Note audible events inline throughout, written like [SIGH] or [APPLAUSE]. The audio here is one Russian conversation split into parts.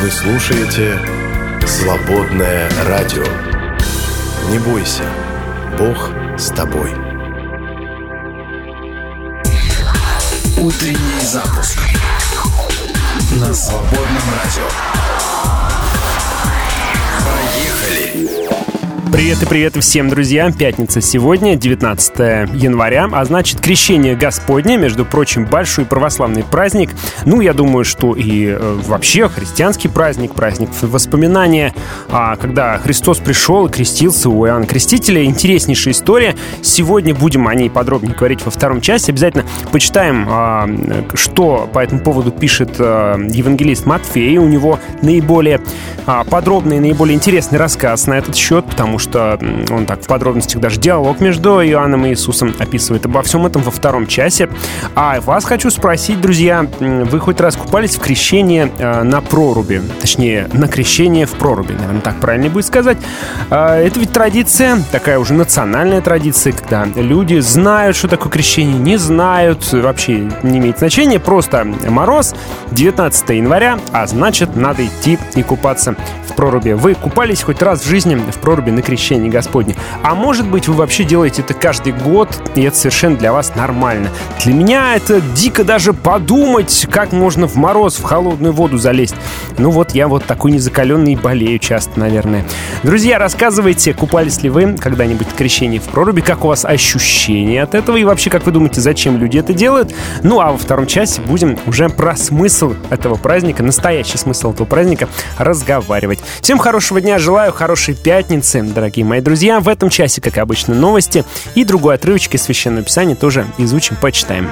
Вы слушаете «Свободное радио». Не бойся, Бог с тобой. Утренний запуск на свободном радио. Поехали! Привет и привет всем, друзья. Пятница сегодня, 19 января, а значит, Крещение Господне, между прочим, большой православный праздник. Ну, я думаю, что и э, вообще христианский праздник, праздник воспоминания, а, когда Христос пришел и крестился у Иоанна Крестителя. Интереснейшая история. Сегодня будем о ней подробнее говорить во втором части. Обязательно почитаем, а, что по этому поводу пишет а, евангелист Матфей. У него наиболее а, подробный, наиболее интересный рассказ на этот счет, потому что он так в подробностях даже диалог между Иоанном и Иисусом описывает. Обо всем этом во втором часе. А вас хочу спросить, друзья, вы хоть раз купались в крещении э, на проруби? Точнее, на крещение в проруби, наверное, так правильно будет сказать. Э, это ведь традиция, такая уже национальная традиция, когда люди знают, что такое крещение, не знают, вообще не имеет значения, просто мороз, 19 января, а значит, надо идти и купаться в проруби. Вы купались хоть раз в жизни в проруби на крещение Господне. А может быть, вы вообще делаете это каждый год, и это совершенно для вас нормально. Для меня это дико даже подумать, как можно в мороз, в холодную воду залезть. Ну вот я вот такой незакаленный болею часто, наверное. Друзья, рассказывайте, купались ли вы когда-нибудь в крещении в проруби, как у вас ощущения от этого, и вообще, как вы думаете, зачем люди это делают? Ну а во втором часе будем уже про смысл этого праздника, настоящий смысл этого праздника разговаривать. Всем хорошего дня, желаю хорошей пятницы дорогие мои друзья. В этом часе, как обычно, новости и другой отрывочки Священного Писания тоже изучим, почитаем.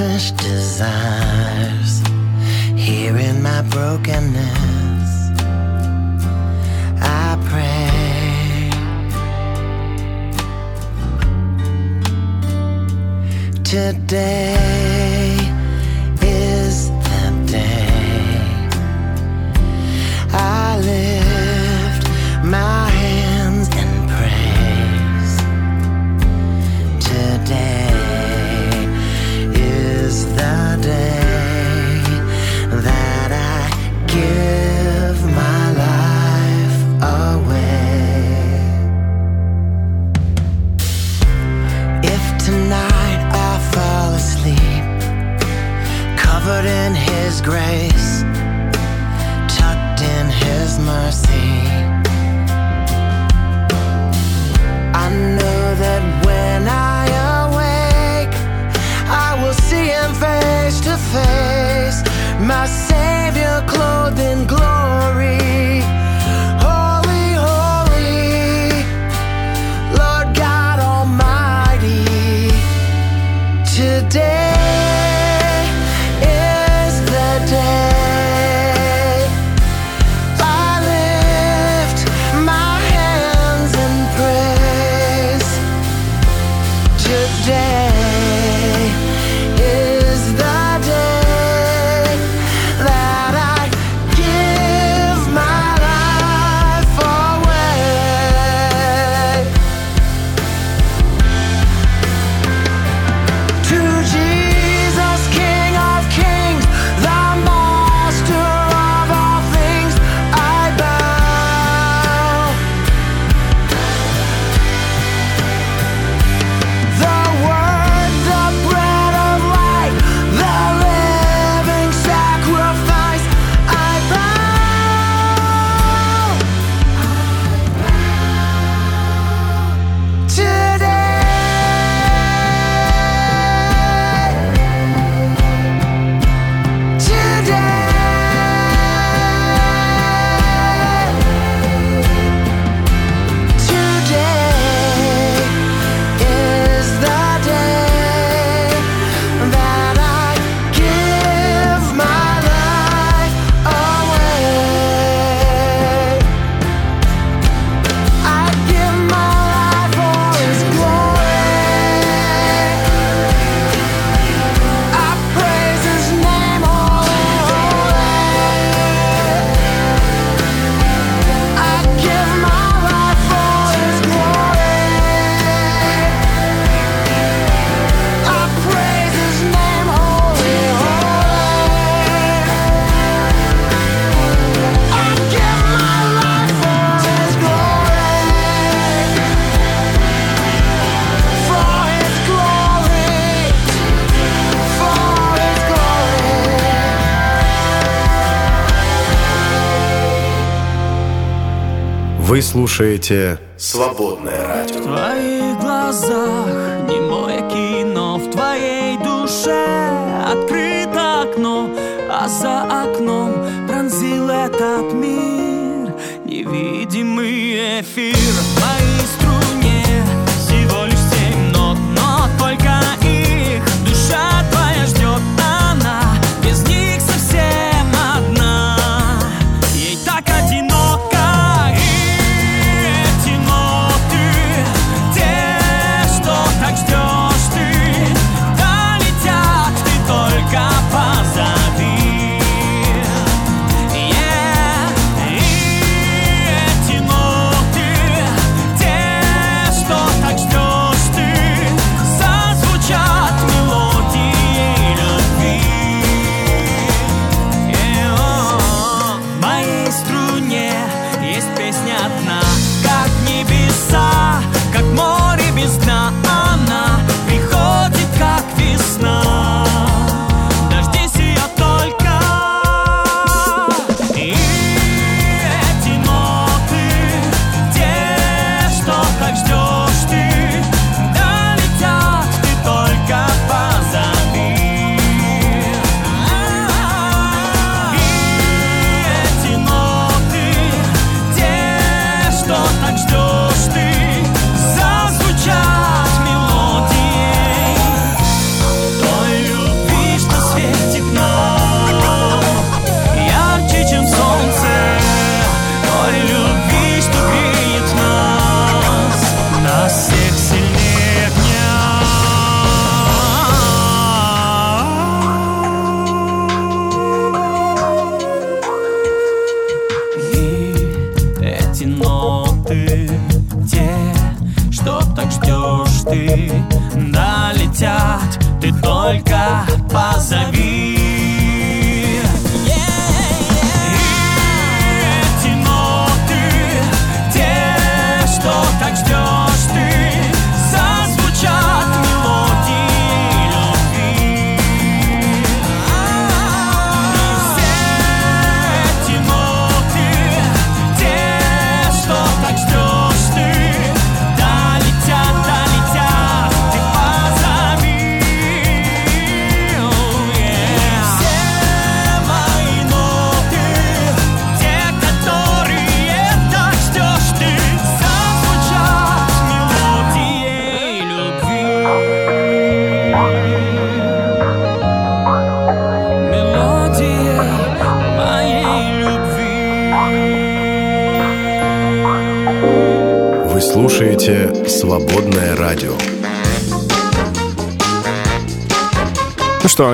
selfish desires. Here in my brokenness. слушаете «Свободное радио». В твоих глазах немое кино, в твоей душе открыто окно, а за окном пронзил этот мир невидимый эфир.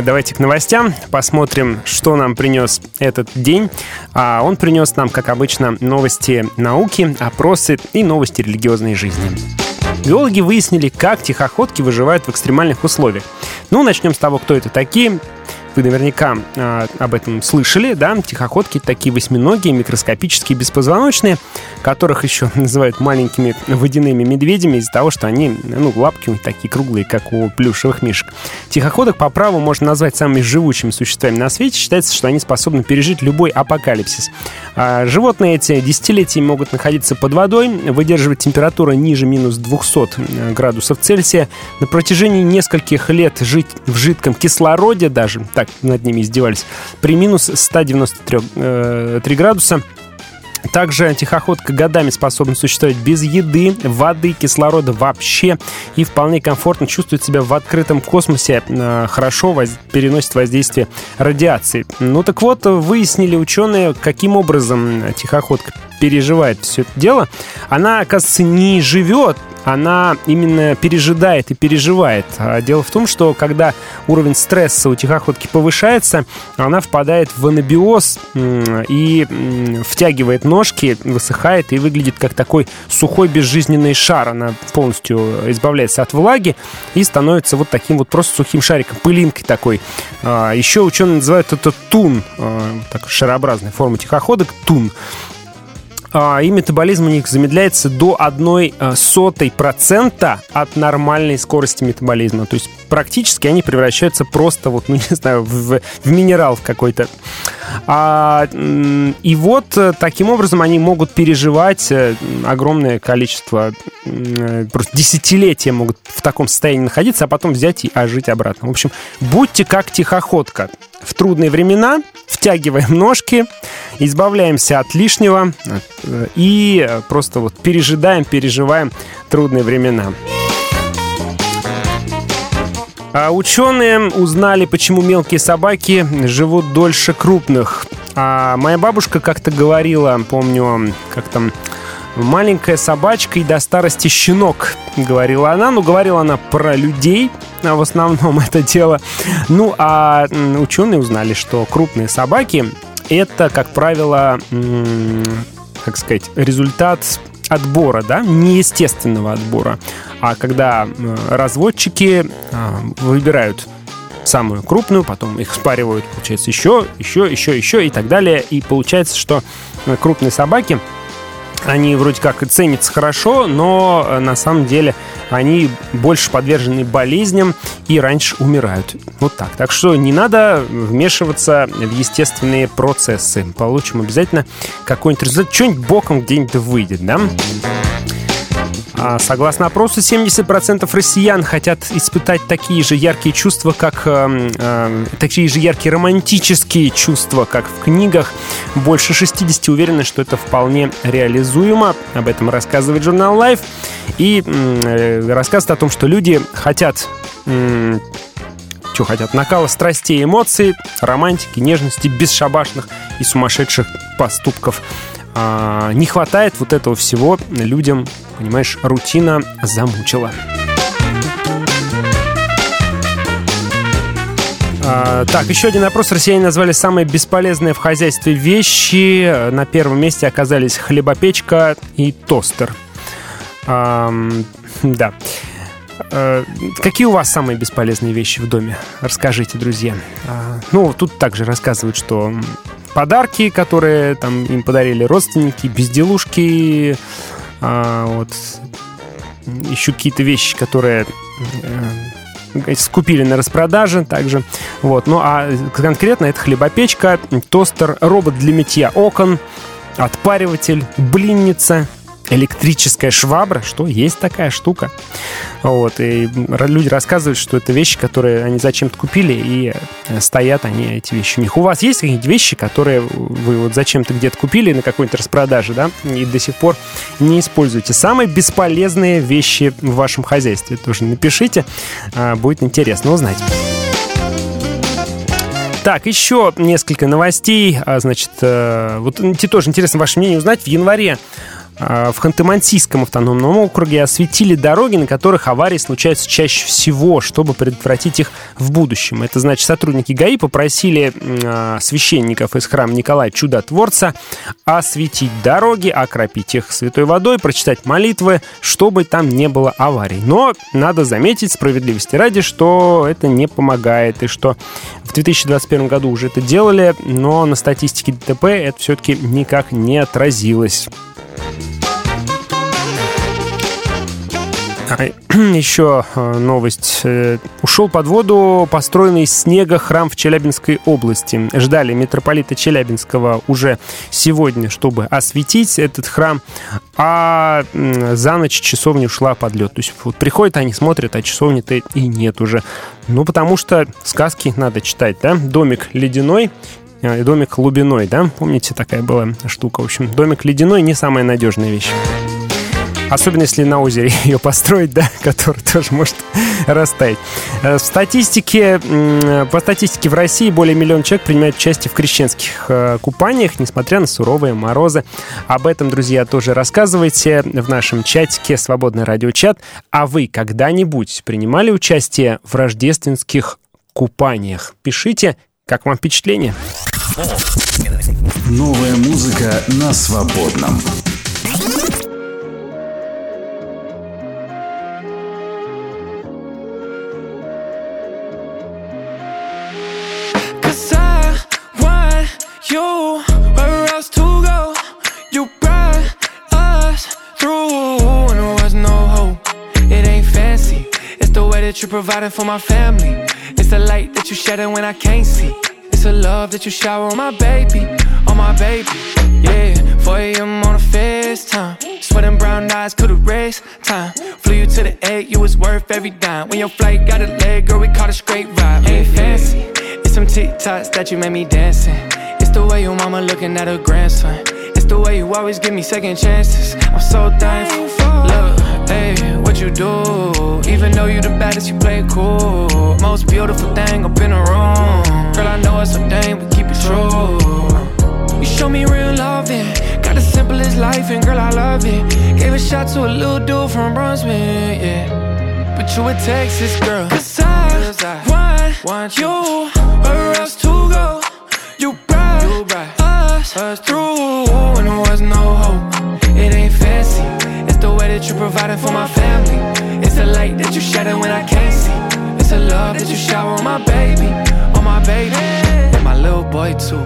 Давайте к новостям. Посмотрим, что нам принес этот день. А он принес нам, как обычно, новости науки, опросы и новости религиозной жизни. Биологи выяснили, как тихоходки выживают в экстремальных условиях. Ну, начнем с того, кто это такие. Вы наверняка э, об этом слышали, да? Тихоходки такие восьминогие, микроскопические, беспозвоночные, которых еще [LAUGHS] называют маленькими водяными медведями из-за того, что они, ну, лапки у них такие круглые, как у плюшевых мишек. Тихоходок по праву можно назвать самыми живучими существами на свете. Считается, что они способны пережить любой апокалипсис. А животные эти десятилетиями могут находиться под водой, выдерживать температуру ниже минус 200 градусов Цельсия, на протяжении нескольких лет жить в жидком кислороде даже, так над ними издевались, при минус 193 э, 3 градуса. Также тихоходка годами способна существовать без еды, воды, кислорода вообще и вполне комфортно чувствует себя в открытом космосе, э, хорошо воз- переносит воздействие радиации. Ну так вот, выяснили ученые, каким образом тихоходка переживает все это дело. Она, оказывается, не живет, она именно пережидает и переживает. А Дело в том, что когда уровень стресса у тихоходки повышается, она впадает в анабиоз и втягивает ножки, высыхает и выглядит как такой сухой безжизненный шар. Она полностью избавляется от влаги и становится вот таким вот просто сухим шариком, пылинкой такой. А, Еще ученые называют это тун, а, так, шарообразная форма тихоходок, тун а, и метаболизм у них замедляется до одной а, сотой процента от нормальной скорости метаболизма. То есть практически они превращаются просто вот, ну [LAUGHS] не знаю, в, в минерал какой-то. А, и вот э, таким образом они могут переживать э, огромное количество, э, просто десятилетия могут в таком состоянии находиться, а потом взять и ожить обратно. В общем, будьте как тихоходка. В трудные времена втягиваем ножки, избавляемся от лишнего и просто вот пережидаем, переживаем трудные времена. А ученые узнали, почему мелкие собаки живут дольше крупных. А моя бабушка как-то говорила, помню, как там маленькая собачка и до старости щенок, говорила она. Ну, говорила она про людей, а в основном [LAUGHS] это дело. Ну, а ученые узнали, что крупные собаки это, как правило, как сказать, результат отбора, да, неестественного отбора. А когда э, разводчики а, выбирают самую крупную, потом их спаривают, получается, еще, еще, еще, еще и так далее. И получается, что э, крупные собаки, они вроде как и ценятся хорошо, но э, на самом деле они больше подвержены болезням и раньше умирают. Вот так. Так что не надо вмешиваться в естественные процессы. Получим обязательно какой-нибудь результат. Что-нибудь боком где-нибудь выйдет, да? А, Согласно опросу, 70% россиян хотят испытать такие же яркие чувства, как эм, э, такие же яркие романтические чувства, как в книгах. Больше 60 уверены, что это вполне реализуемо. Об этом рассказывает журнал Life. И э, рассказывает о том, что люди хотят м, что хотят? Накала страстей эмоций, романтики, нежности, бесшабашных и сумасшедших поступков. А, не хватает вот этого всего людям, понимаешь, рутина замучила. А, так, еще один опрос. Россияне назвали самые бесполезные в хозяйстве вещи. На первом месте оказались хлебопечка и тостер. Ам, да. Э, Какие у вас самые бесполезные вещи в доме? Расскажите, друзья. А, Ну, тут также рассказывают, что подарки, которые там им подарили родственники, безделушки, а, вот еще какие-то вещи, которые э, скупили на распродаже также. Вот. Ну, а конкретно это хлебопечка, тостер, робот для мытья окон, отпариватель, блинница, электрическая швабра, что есть такая штука. Вот, и люди рассказывают, что это вещи, которые они зачем-то купили, и э, стоят они, эти вещи у них. У вас есть какие-нибудь вещи, которые вы вот зачем-то где-то купили на какой-то распродаже, да, и до сих пор не используете? Самые бесполезные вещи в вашем хозяйстве тоже напишите, а, будет интересно узнать. Так, еще несколько новостей. А, Значит, э, вот м, те тоже интересно ваше мнение узнать. В январе в Ханты-Мансийском автономном округе осветили дороги, на которых аварии случаются чаще всего, чтобы предотвратить их в будущем. Это значит, сотрудники ГАИ попросили а, священников из храма Николая Чудотворца осветить дороги, окропить их святой водой, прочитать молитвы, чтобы там не было аварий. Но надо заметить, справедливости ради, что это не помогает, и что в 2021 году уже это делали, но на статистике ДТП это все-таки никак не отразилось. [CLEARS THROAT] Еще э, новость. Э, Ушел под воду построенный из снега храм в Челябинской области. Ждали митрополита Челябинского уже сегодня, чтобы осветить этот храм, а за ночь часовня ушла под лед. То есть вот приходят они, смотрят, а часовни-то и нет уже. Ну, потому что сказки надо читать, да? Домик ледяной, э, домик глубиной, да? Помните, такая была штука. В общем, домик ледяной не самая надежная вещь. Особенно если на озере [LAUGHS] ее построить, да, [LAUGHS] который тоже может растаять. Э, В статистике, по статистике в России более миллиона человек принимают участие в крещенских э, купаниях, несмотря на суровые морозы. Об этом, друзья, тоже рассказывайте в нашем чатике «Свободный радиочат». А вы когда-нибудь принимали участие в рождественских купаниях? Пишите, как вам впечатление? Новая музыка на свободном. Provided for my family. It's the light that you shedding when I can't see. It's the love that you shower on my baby, on my baby. Yeah, 4 a.m. on a FaceTime. Sweating brown eyes, could've race time. Flew you to the egg, you was worth every dime. When your flight got a leg, girl, we caught a straight ride. Ain't fancy. It's some TikToks that you made me dancing. It's the way your mama looking at her grandson. It's the way you always give me second chances. I'm so thankful. Look, hey, what you do? Even though you the baddest, you play cool. Most beautiful thing up in the room. Girl, I know it's a thing, but keep it true. You show me real loving. Got the simplest life, and girl, I love it. Gave a shot to a little dude from Brunswick, yeah. But you a Texas girl. Cause I, want, want you. Where else to go? You brought, us, us through that you provided for my family. It's the light that you shedding when I can't see. It's the love that you shower on my baby, on my baby, and my little boy too.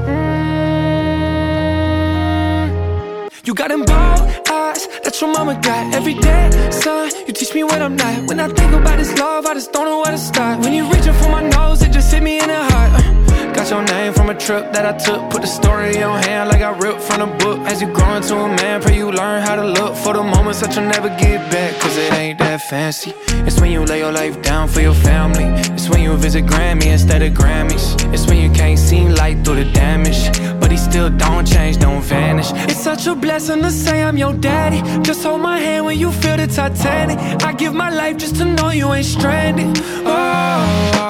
You got them bold eyes that your mama got every day, son. You teach me what I'm not. When I think about this love, I just don't know where to start. When you reaching for my nose, it just hit me in the heart. Uh, Got your name from a trip that I took. Put the story in your hand like I ripped from a book. As you grow into a man, pray you learn how to look for the moments that you'll never get back. Cause it ain't that fancy. It's when you lay your life down for your family. It's when you visit Grammy instead of Grammys. It's when you can't see light through the damage but he still don't change, don't vanish. It's such a blessing to say I'm your daddy. Just hold my hand when you feel the Titanic. I give my life just to know you ain't stranded. Oh.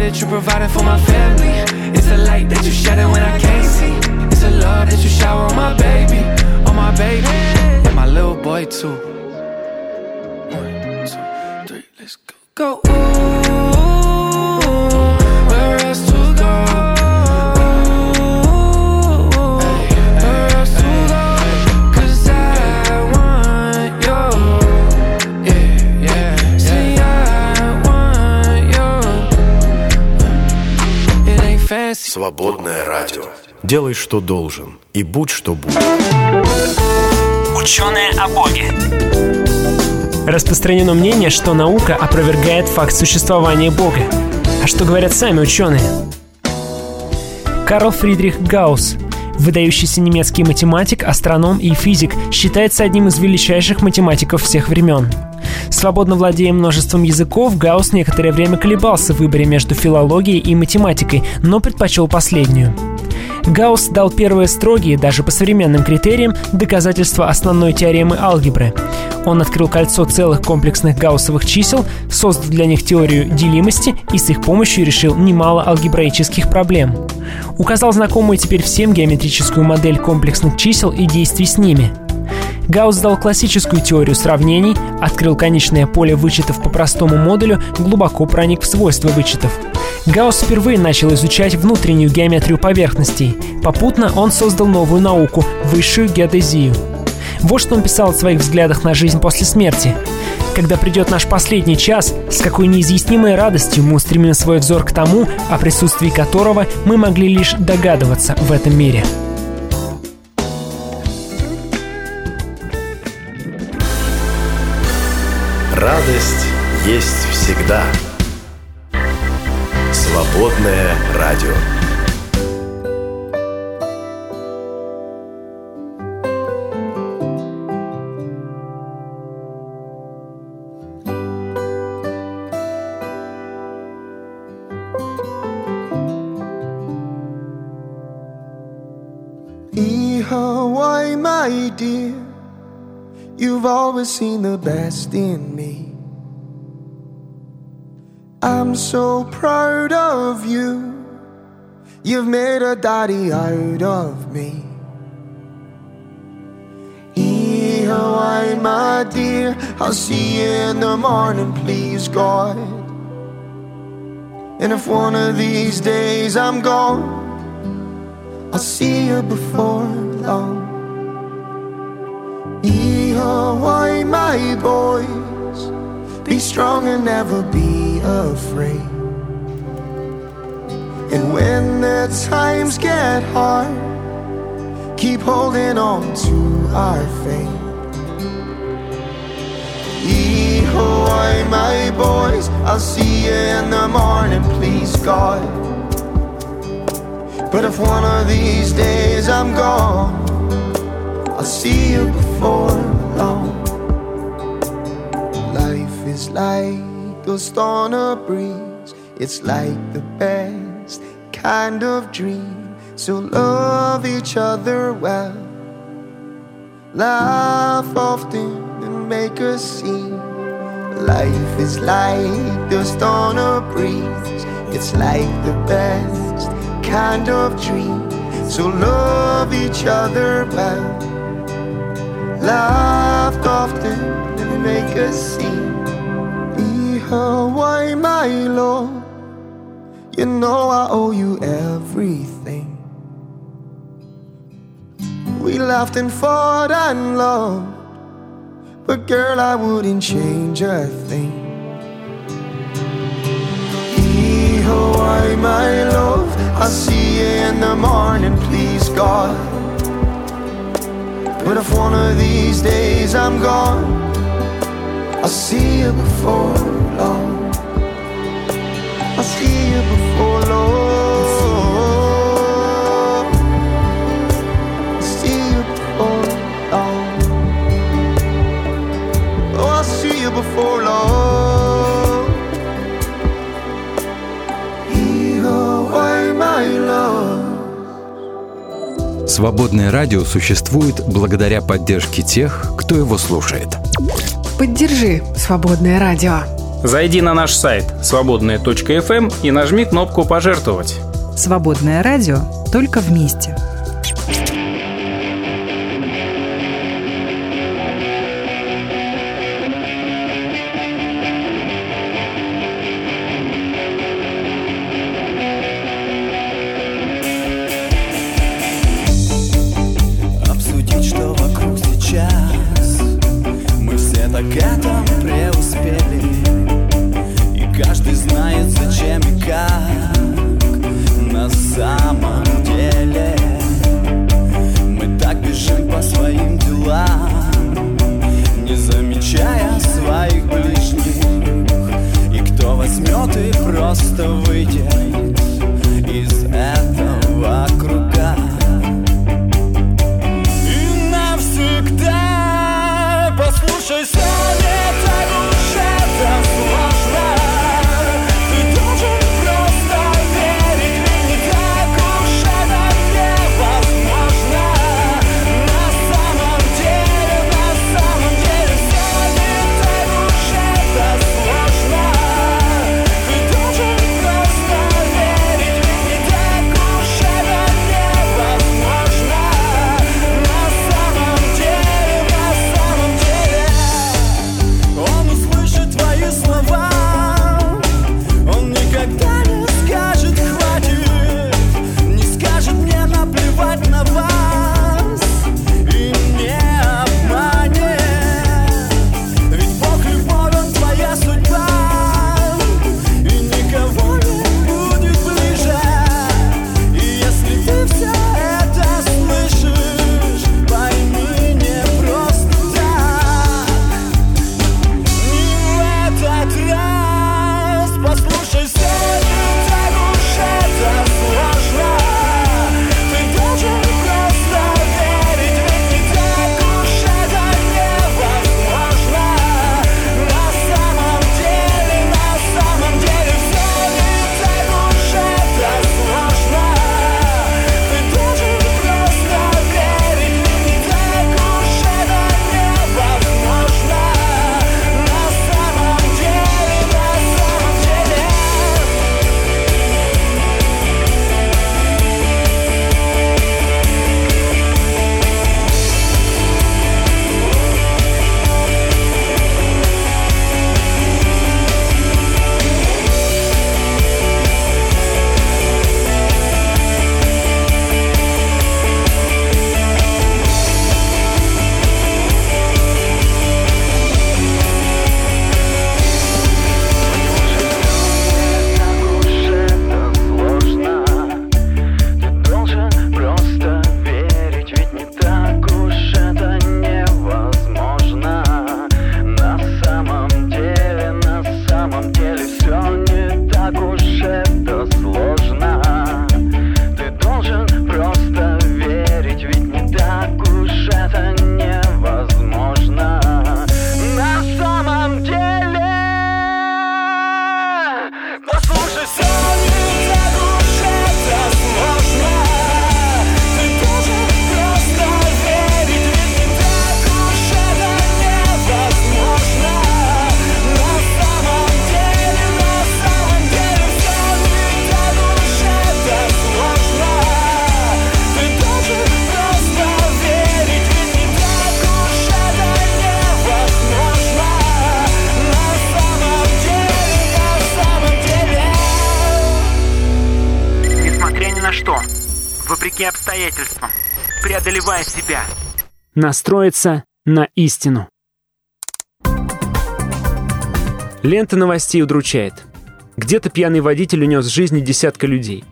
that you provided for my family. It's the light that you shatter when I can't see. It's the love that you shower on my baby, on my baby. little boy too. One, two, three, let's go. Go. Ooh, where else to go? Where else to go? Cause I want you. Yeah, yeah. See, I want you. It ain't fancy. Свободное радио. Делай, что должен, и будь, что будет. Ученые о Боге. Распространено мнение, что наука опровергает факт существования Бога. А что говорят сами ученые? Карл Фридрих Гаусс, выдающийся немецкий математик, астроном и физик, считается одним из величайших математиков всех времен. Свободно владея множеством языков, Гаусс некоторое время колебался в выборе между филологией и математикой, но предпочел последнюю. Гаусс дал первые строгие, даже по современным критериям, доказательства основной теоремы алгебры. Он открыл кольцо целых комплексных гауссовых чисел, создал для них теорию делимости и с их помощью решил немало алгебраических проблем. Указал знакомую теперь всем геометрическую модель комплексных чисел и действий с ними – Гаусс дал классическую теорию сравнений, открыл конечное поле вычетов по простому модулю, глубоко проник в свойства вычетов. Гаусс впервые начал изучать внутреннюю геометрию поверхностей. Попутно он создал новую науку – высшую геодезию. Вот что он писал о своих взглядах на жизнь после смерти. Когда придет наш последний час, с какой неизъяснимой радостью мы устремим свой взор к тому, о присутствии которого мы могли лишь догадываться в этом мире. Есть всегда. Свободное радио. Why, my dear, you've always seen the best in me. I'm so proud of you. You've made a daddy out of me. Why, my dear, I'll see you in the morning, please God. And if one of these days I'm gone, I'll see you before long. Why, my boys, be strong and never be afraid. And when the times get hard, keep holding on to our faith. Why, my boys, I'll see you in the morning, please God. But if one of these days I'm gone, I'll see you before long. Life is like a storm a breeze, it's like the best kind of dream. So love each other well, laugh often and make a scene. Life is like the storm a breeze, it's like the best kind of dream. So love each other well. Laugh often and make a scene. Why, my love? You know I owe you everything. We laughed and fought and loved, but girl, I wouldn't change a thing. Why, my love? I'll see you in the morning, please God. But if one of these days I'm gone, I'll see you before long. I'll see you before long. I'll see you before long. Oh, I'll see you before long. Why, my love? Свободное радио существует благодаря поддержке тех, кто его слушает. Поддержи «Свободное радио». Зайди на наш сайт свободная.фм и нажми кнопку «Пожертвовать». Свободное радио только вместе. Вопреки обстоятельствам, преодолевая себя. Настроиться на истину. Лента новостей удручает. Где-то пьяный водитель унес жизни десятка людей.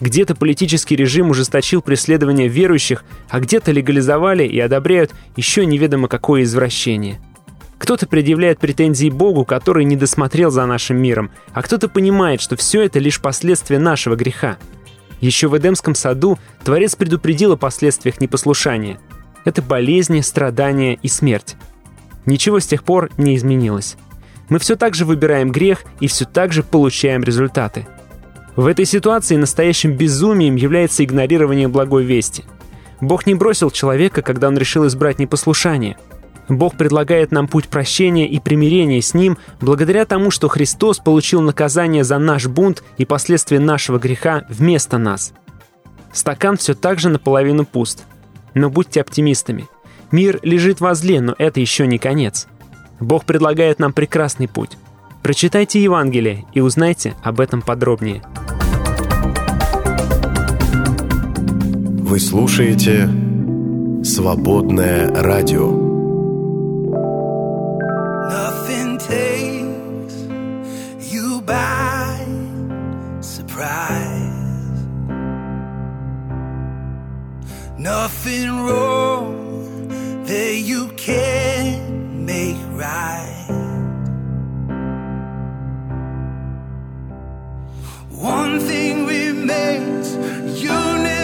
Где-то политический режим ужесточил преследование верующих, а где-то легализовали и одобряют еще неведомо какое извращение. Кто-то предъявляет претензии Богу, который не досмотрел за нашим миром, а кто-то понимает, что все это лишь последствия нашего греха. Еще в Эдемском саду Творец предупредил о последствиях непослушания. Это болезни, страдания и смерть. Ничего с тех пор не изменилось. Мы все так же выбираем грех и все так же получаем результаты. В этой ситуации настоящим безумием является игнорирование благой вести. Бог не бросил человека, когда он решил избрать непослушание. Бог предлагает нам путь прощения и примирения с Ним благодаря тому, что Христос получил наказание за наш бунт и последствия нашего греха вместо нас. Стакан все так же наполовину пуст. Но будьте оптимистами. Мир лежит во зле, но это еще не конец. Бог предлагает нам прекрасный путь. Прочитайте Евангелие и узнайте об этом подробнее. Вы слушаете «Свободное радио». Nothing takes you by surprise. Nothing wrong that you can't make right. One thing remains you.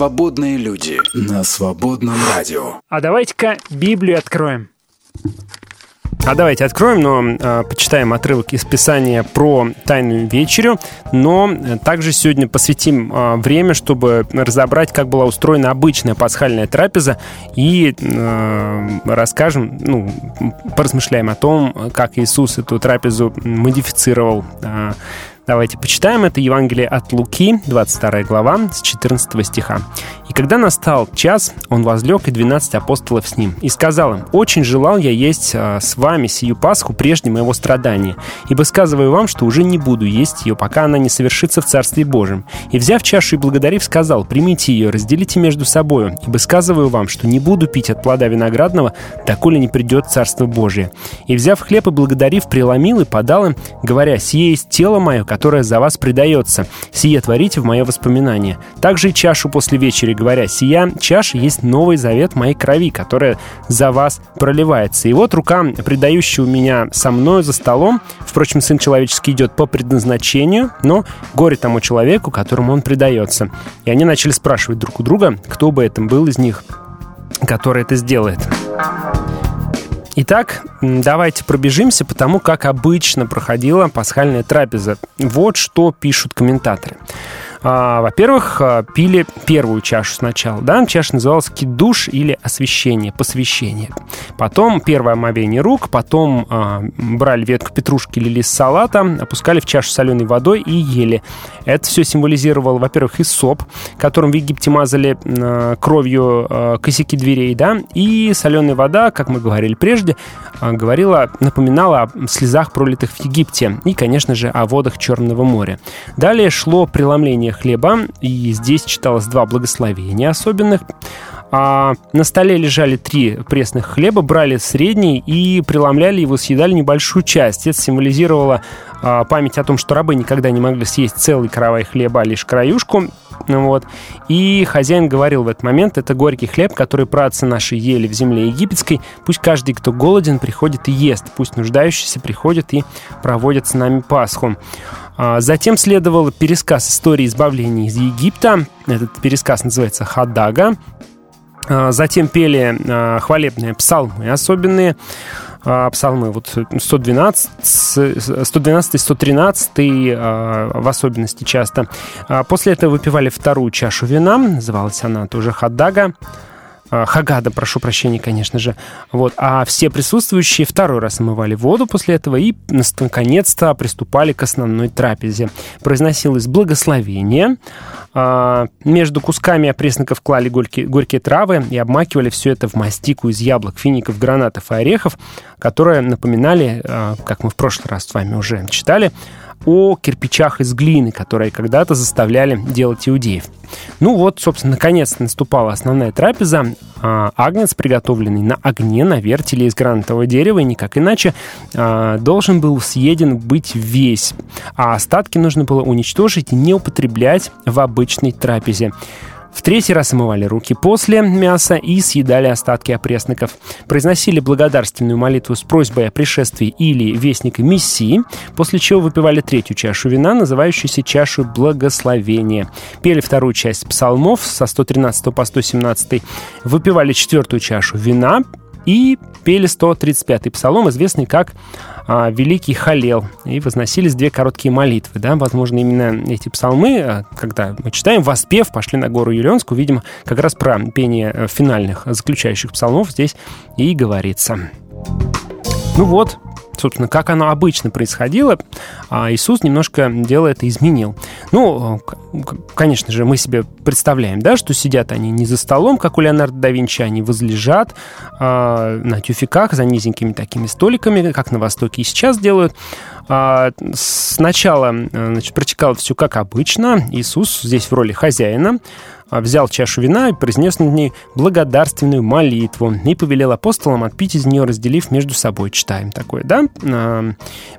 Свободные люди на свободном радио. А давайте-ка Библию откроем. А давайте откроем, но э, почитаем отрывок из Писания про Тайную вечерю, но э, также сегодня посвятим э, время, чтобы разобрать, как была устроена обычная пасхальная трапеза и э, расскажем, ну, поразмышляем о том, как Иисус эту трапезу модифицировал. Э, Давайте почитаем это Евангелие от Луки, 22 глава, с 14 стиха. «И когда настал час, он возлег и 12 апостолов с ним, и сказал им, «Очень желал я есть а, с вами сию Пасху прежде моего страдания, ибо сказываю вам, что уже не буду есть ее, пока она не совершится в Царстве Божьем. И, взяв чашу и благодарив, сказал, примите ее, разделите между собою, ибо сказываю вам, что не буду пить от плода виноградного, доколе не придет Царство Божие. И, взяв хлеб и благодарив, преломил и подал им, говоря, «Сие есть тело мое, которое за вас предается. Сие творите в мое воспоминание. Также чашу после вечери, говоря, «Сия чаша есть новый завет моей крови, которая за вас проливается». И вот рука, предающая меня со мною за столом, впрочем, Сын Человеческий идет по предназначению, но горе тому человеку, которому он предается. И они начали спрашивать друг у друга, кто бы это был из них. который это сделает. Итак, давайте пробежимся по тому, как обычно проходила пасхальная трапеза. Вот что пишут комментаторы. А, во-первых, а, пили первую чашу сначала. Да? Чаша называлась кидуш или освящение, посвящение. Потом первое омовение рук, потом а, брали ветку петрушки или лист салата, опускали в чашу соленой водой и ели. Это все символизировало, во-первых, иссоп, которым в Египте мазали кровью косяки дверей, да, и соленая вода, как мы говорили прежде, говорила, напоминала о слезах, пролитых в Египте, и, конечно же, о водах Черного моря. Далее шло преломление хлеба, и здесь читалось два благословения особенных. А на столе лежали три пресных хлеба, брали средний и преломляли его, съедали небольшую часть. Это символизировало а, память о том, что рабы никогда не могли съесть целый каравай хлеба, а лишь краюшку. Ну Вот. И хозяин говорил в этот момент, это горький хлеб, который працы наши ели в земле египетской. Пусть каждый, кто голоден, приходит и ест. Пусть нуждающийся приходит и проводит с нами Пасху. А, Затем следовал пересказ истории избавления из Египта. Этот пересказ называется «Хадага». А, Затем пели а, хвалебные псалмы особенные. А, Псалмы вот 112, 112 113 а, в особенности часто. А, После этого выпивали вторую чашу вина. Называлась она тоже Хадага. А, Хагада, прошу прощения, конечно же. Вот. А все присутствующие второй раз омывали воду после этого и, наконец-то, приступали к основной трапезе. Произносилось благословение. А, Между кусками опресноков клали горькие, горькие травы и обмакивали все это в мастику из яблок, фиников, гранатов и орехов, которые напоминали, а, как мы в прошлый раз с вами уже читали, о кирпичах из глины, которые когда-то заставляли делать иудеев. Ну вот, собственно, наконец наступала основная трапеза. А, Агнец, приготовленный на огне, на вертеле из гранатового дерева, и никак иначе, а, должен был съеден быть весь. А остатки нужно было уничтожить и не употреблять в обычной трапезе. В третий раз омывали руки после мяса и съедали остатки опресноков. Произносили благодарственную молитву с просьбой о пришествии или вестника Мессии, после чего выпивали третью чашу вина, называющуюся чашу благословения. Пели вторую часть псалмов со 113 по 117, выпивали четвертую чашу вина, и пели 135-й псалом, известный как а, Великий Халел. И возносились две короткие молитвы. Да? Возможно, именно эти псалмы, а, когда мы читаем «Воспев», «Пошли на гору Юлионскую», видимо, как раз про пение э, финальных, заключающих псалмов здесь и говорится. Ну вот, собственно, как оно обычно происходило, а Иисус немножко дело это изменил. Ну, конечно же, мы себе представляем, да, что сидят они не за столом, как у Леонардо да Винчи, они возлежат а, на тюфяках за низенькими такими столиками, как на Востоке и сейчас делают. А, сначала значит, протекало все как обычно. Иисус здесь в роли хозяина взял чашу вина и произнес над ней благодарственную молитву и повелел апостолам отпить из нее, разделив между собой. Читаем такое, да? А,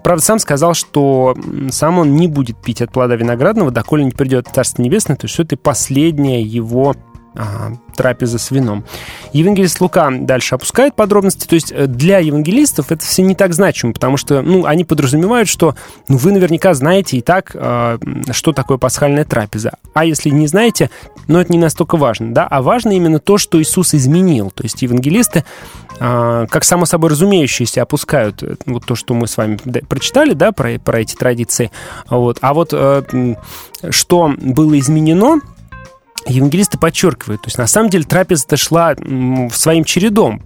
Правда, сам сказал, что сам он не будет пить от плода виноградного, доколе не придет Царство Небесное, то есть это последняя его а, трапеза с вином. Евангелист Лука дальше опускает подробности, то есть э, для евангелистов это все не так значимо, потому что ну, они подразумевают, что ну, вы наверняка знаете и так, а, что такое пасхальная трапеза. А если не знаете, ну это не настолько важно, да, а важно именно то, что Иисус изменил. То есть евангелисты, а, как само собой разумеющееся, опускают э, вот то, что мы с вами прочитали, да, про, про эти традиции. Вот. А вот м, что было изменено, евангелисты подчеркивают. То есть, на самом деле, трапеза-то шла своим чередом.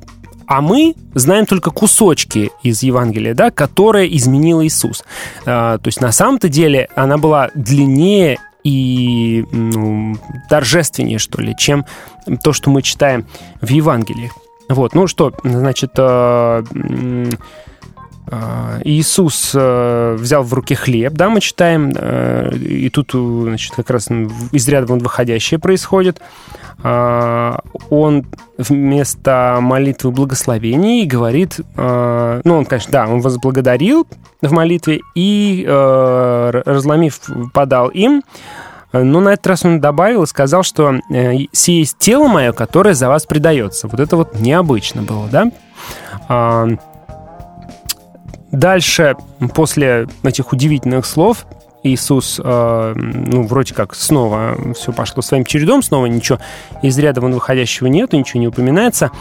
А мы знаем только кусочки из Евангелия, да, которые изменил Иисус. А, то есть, на самом-то деле, она была длиннее и ну, торжественнее, что ли, чем то, что мы читаем в Евангелиях. Вот, ну что, значит, э, Иисус э, взял в руки хлеб, да, мы читаем, э, и тут, э, значит, как раз из ряда вон выходящее происходит. А, Он вместо молитвы благословений говорит, ну, он, конечно, да, он возблагодарил в молитве и, разломив, подал им, но на этот раз он добавил и сказал, что «сие есть тело мое, которое за вас предается». Вот это вот необычно было, да? Дальше, после этих удивительных слов, Иисус, э, ну, вроде как снова все пошло своим чередом, снова ничего из ряда вон выходящего нету, ничего не упоминается.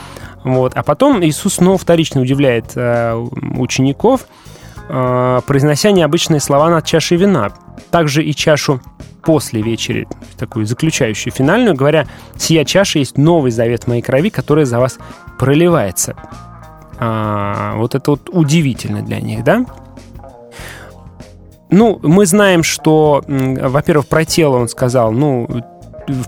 Вот. А потом Иисус снова вторично удивляет э, учеников, э, произнося необычные слова над чашей вина. Также и чашу после вечери, такую заключающую, финальную, говоря, «Сия чаша есть новый завет моей крови, которая за вас проливается». А, вот это вот удивительно для них, да? Ну, мы знаем, что, во-первых, про тело он сказал, ну,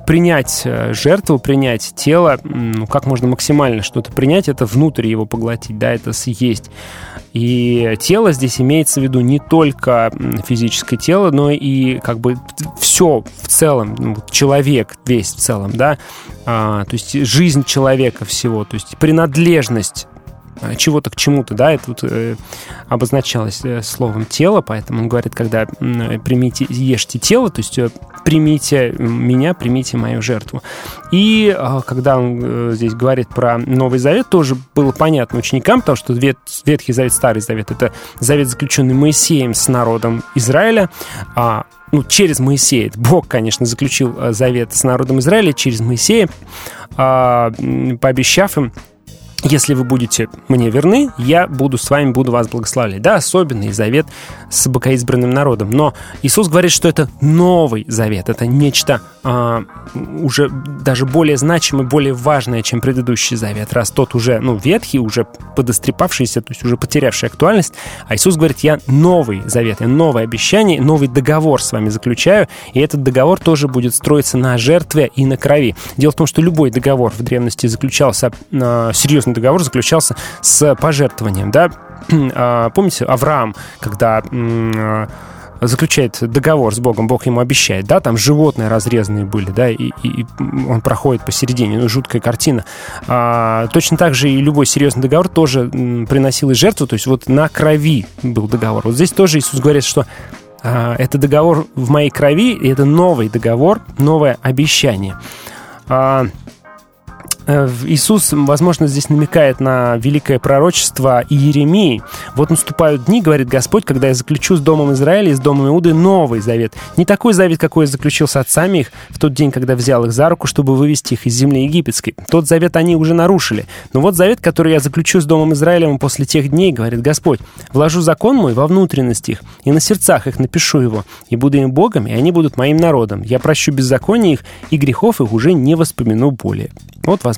принять э, жертву, принять тело, ну, как можно максимально что-то принять, это внутрь его поглотить, да, это съесть. И тело здесь имеется в виду не только физическое тело, но и как бы все в целом, ну, человек весь в целом, да, А, то есть жизнь человека всего, то есть принадлежность чего-то к чему-то, да, это вот э, обозначалось э, словом тело, поэтому он говорит, когда примите, ешьте тело, то есть э, примите меня, примите мою жертву. И э, когда он э, здесь говорит про Новый Завет, тоже было понятно ученикам, потому что Вет- Ветхий Завет, Старый Завет, это завет, заключенный Моисеем с народом Израиля, а ну, через Моисея. Бог, конечно, заключил э, завет с народом Израиля через Моисея, а, пообещав им если вы будете мне верны, я буду с вами, буду вас благословлять. Да, особенный завет с богоизбранным народом. Но Иисус говорит, что это новый завет. Это нечто а, уже даже более значимое, более важное, чем предыдущий завет. Раз тот уже, ну, ветхий, уже подострепавшийся, то есть уже потерявший актуальность. А Иисус говорит, я новый завет, я новое обещание, новый договор с вами заключаю. И этот договор тоже будет строиться на жертве и на крови. Дело в том, что любой договор в древности заключался, а, серьезный договор заключался с пожертвованием, да. [CLEARS THROAT] А, Помните, Авраам, когда а, заключает договор с Богом, Бог ему обещает, да, там животные разрезанные были, да, и, и- он проходит посередине, ну, жуткая картина. А, точно так же и любой серьезный договор тоже приносил и жертву, то есть вот на крови был договор. Вот здесь тоже Иисус говорит, что а, это договор в моей крови, и это новый договор, новое обещание. А, Иисус, возможно, здесь намекает на великое пророчество Иеремии. «Вот наступают дни, — говорит Господь, — когда я заключу с Домом Израиля и с Домом Иуды новый завет. Не такой завет, какой я заключил с отцами их в тот день, когда взял их за руку, чтобы вывести их из земли египетской. Тот завет они уже нарушили. Но вот завет, который я заключу с Домом Израилевым после тех дней, — говорит Господь, — вложу закон мой во внутренность их, и на сердцах их напишу его, и буду им Богом, и они будут моим народом. Я прощу беззаконие их, и грехов их уже не воспомяну более». Вот, возможно,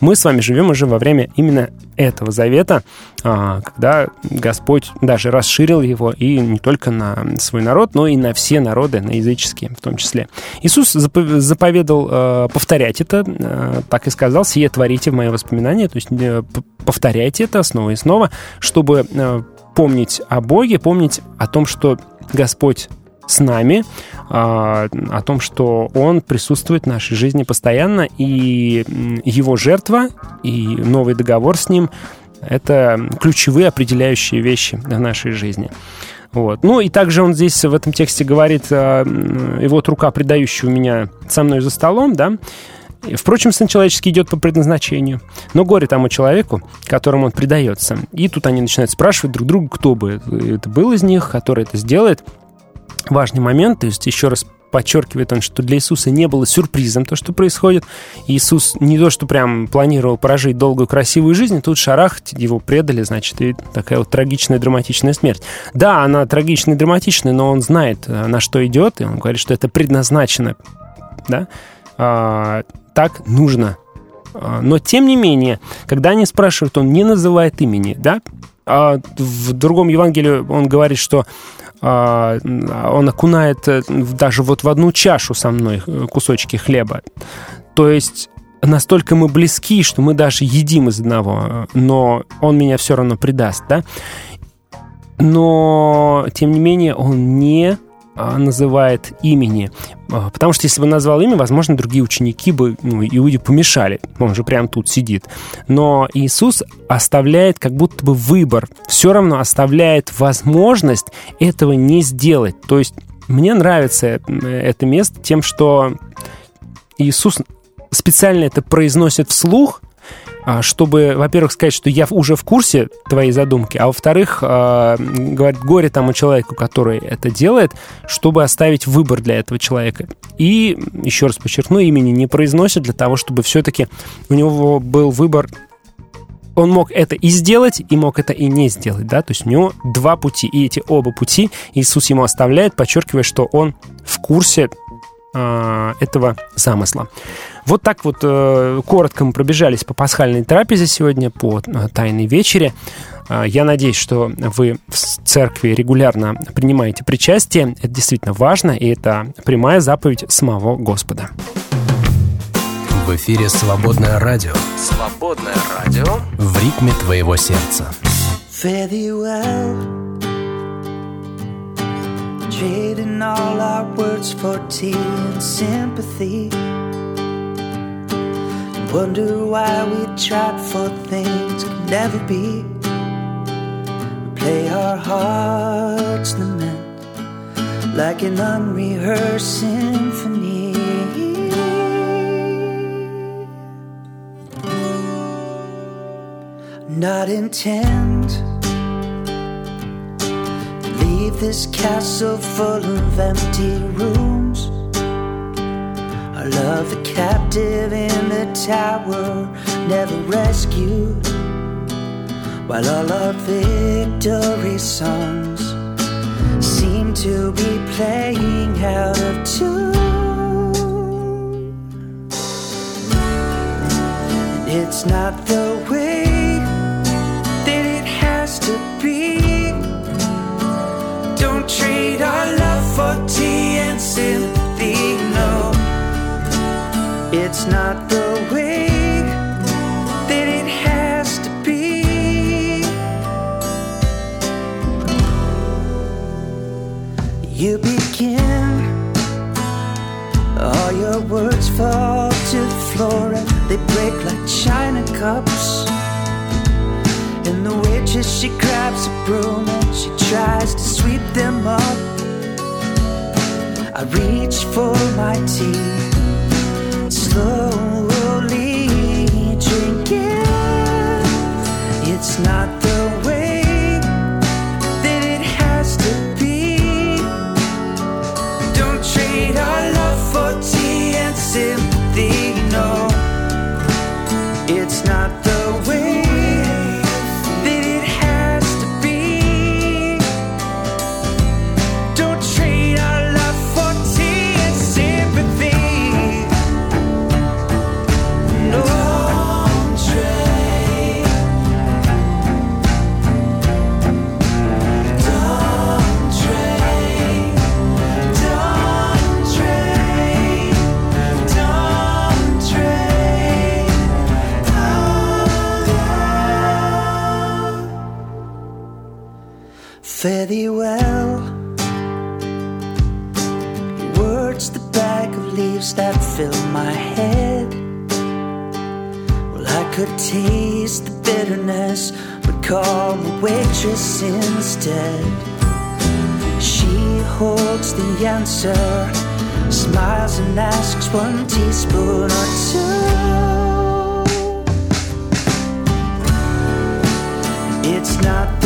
мы с вами живем уже во время именно этого завета, а, когда Господь даже расширил его и не только на свой народ, но и на все народы, на языческие в том числе. Иисус запов- заповедал э, повторять это, э, так и сказал, «Сие творите в мои воспоминания», то есть э, повторяйте это снова и снова, чтобы помнить о Боге, помнить о том, что Господь с нами, а, о том, что Он присутствует в нашей жизни постоянно, и Его жертва и новый договор с Ним — это ключевые определяющие вещи в нашей жизни. Вот. Ну и также он здесь в этом тексте говорит, а, и вот рука предающего меня со мной за столом, да, Впрочем, Сын Человеческий идет по предназначению. Но горе тому человеку, которому он предается. И тут они начинают спрашивать друг друга, кто бы это был из них, который это сделает. Важный момент, то есть еще раз подчеркивает он, что для Иисуса не было сюрпризом то, что происходит. Иисус не то, что прям планировал прожить долгую красивую жизнь, и тут шарах, его предали, значит, и такая вот трагичная, драматичная смерть. Да, она трагичная драматичная, но он знает, э, на что идет, и он говорит, что это предназначено, да, А, так нужно. А, Но, тем не менее, когда они спрашивают, он не называет имени, да, а в другом Евангелии он говорит, что а, он окунает э, даже вот в одну чашу со мной э, кусочки хлеба. То есть настолько мы близки, что мы даже едим из одного, э, но он меня все равно предаст, да? Но, тем не менее, он не а, называет имени. А, Потому что если бы назвал имя, возможно, другие ученики бы ну, Иуде помешали. Он же прямо тут сидит. Но Иисус оставляет как будто бы выбор. Все равно оставляет возможность этого не сделать. То есть мне нравится это место тем, что Иисус специально это произносит вслух, а, чтобы, во-первых, сказать, что я уже в курсе твоей задумки, а во-вторых, а, говорит, горе тому человеку, который это делает, чтобы оставить выбор для этого человека. И, еще раз подчеркну, имени не произносит для того, чтобы все-таки у него был выбор он мог это и сделать, и мог это и не сделать, да, то есть у него два пути, и эти оба пути Иисус ему оставляет, подчеркивая, что он в курсе э, этого замысла. Вот так вот э, коротко мы пробежались по пасхальной трапезе сегодня, по э, Тайной вечере. Э, я надеюсь, что вы в церкви регулярно принимаете причастие. Это действительно важно, и это прямая заповедь самого Господа. В эфире «Свободное радио». Свободное радио. В ритме твоего сердца. Fare thee well. Trading all our words for tea and sympathy. Wonder why we tried for things could never be. We Play our hearts lament like an unrehearsed symphony. Not intend to leave this castle full of empty rooms. Our love, the captive in the tower, never rescued. While all our victory songs seem to be playing out of tune. It's not the It's not the way that it has to be. You begin, all your words fall to the floor and they break like china cups. And the waitress, she grabs a broom and she tries to sweep them up. I reach for my tea, the thee well. Your words, the bag of leaves that fill my head. Well, I could taste the bitterness, but call the waitress instead. She holds the answer, smiles and asks one teaspoon or two. It's not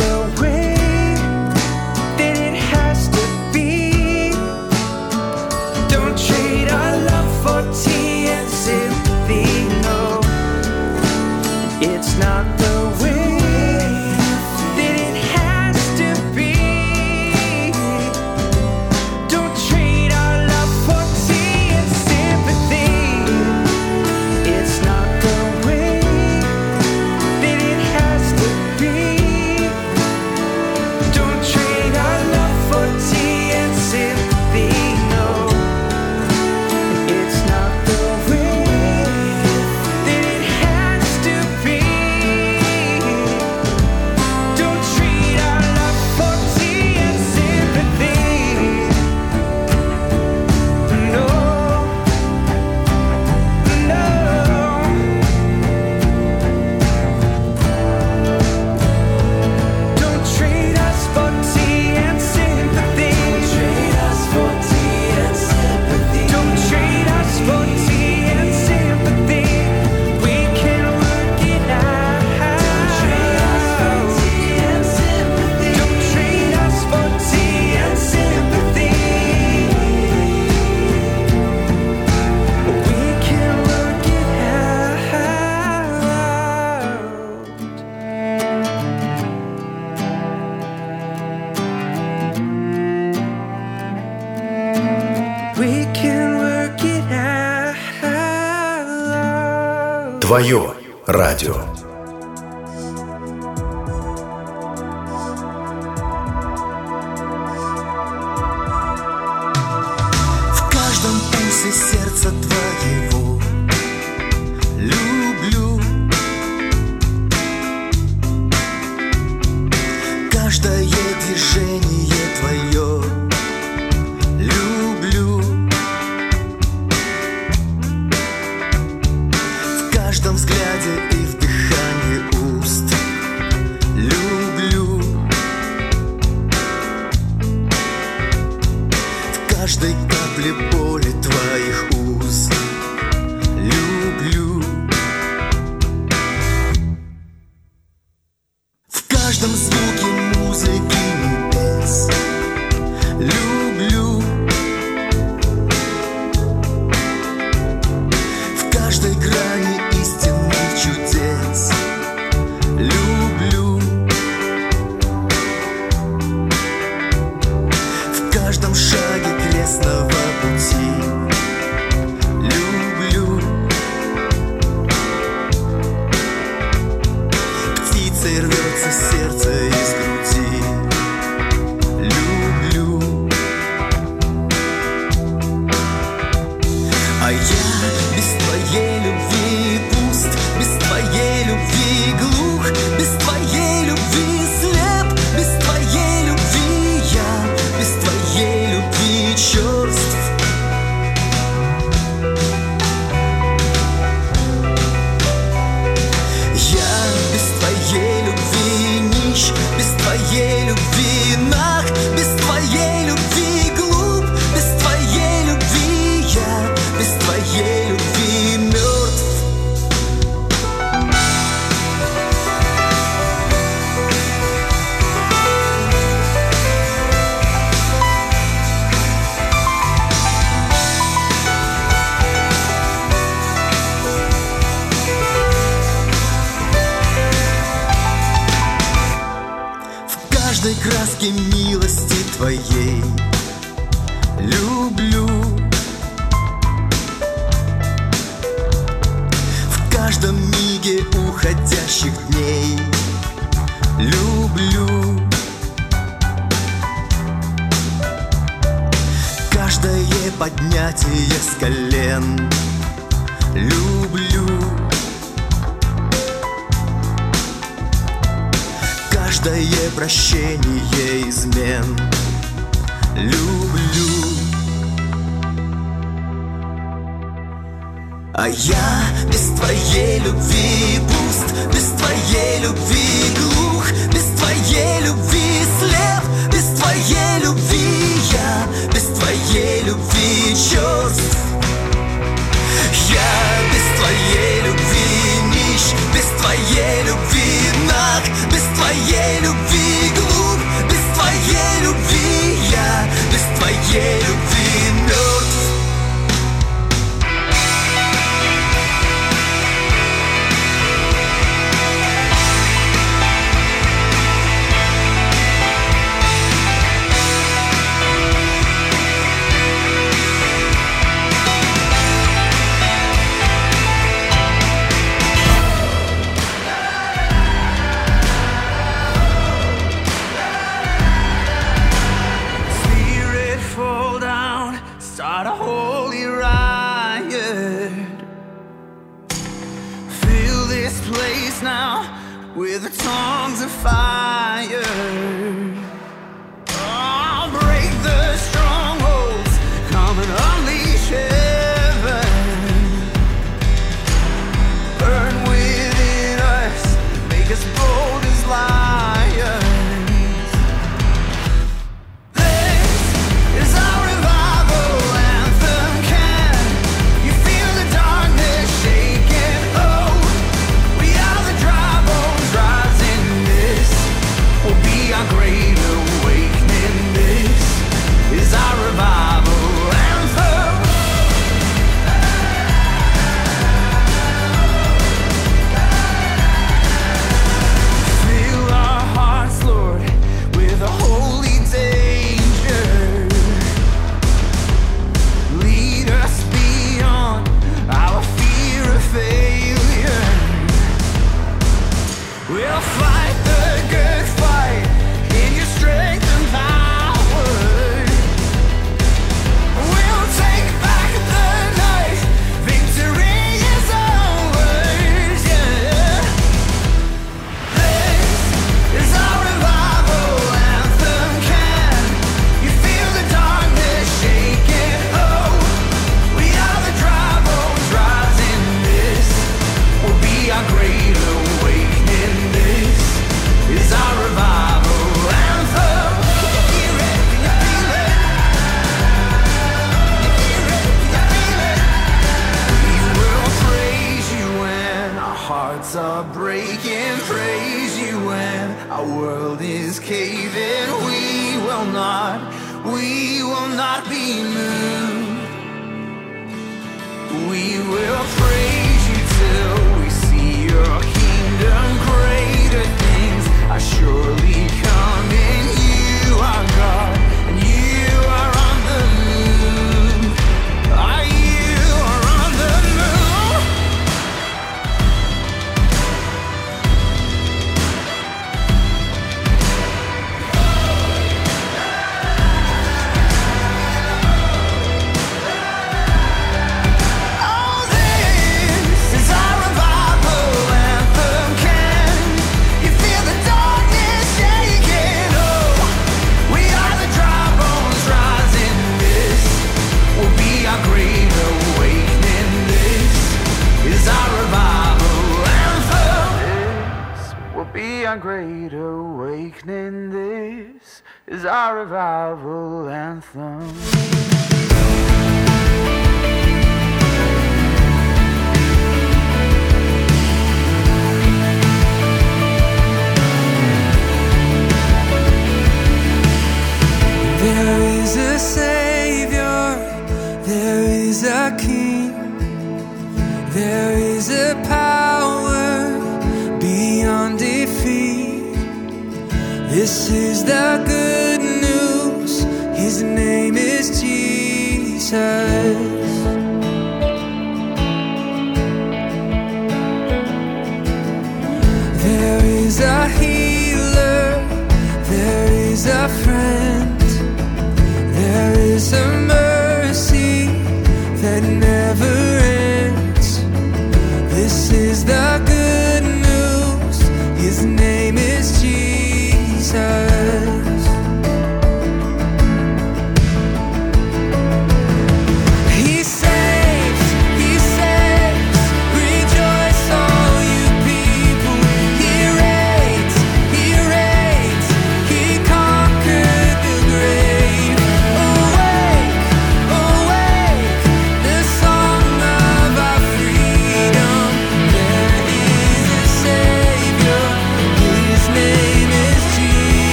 Твое радио.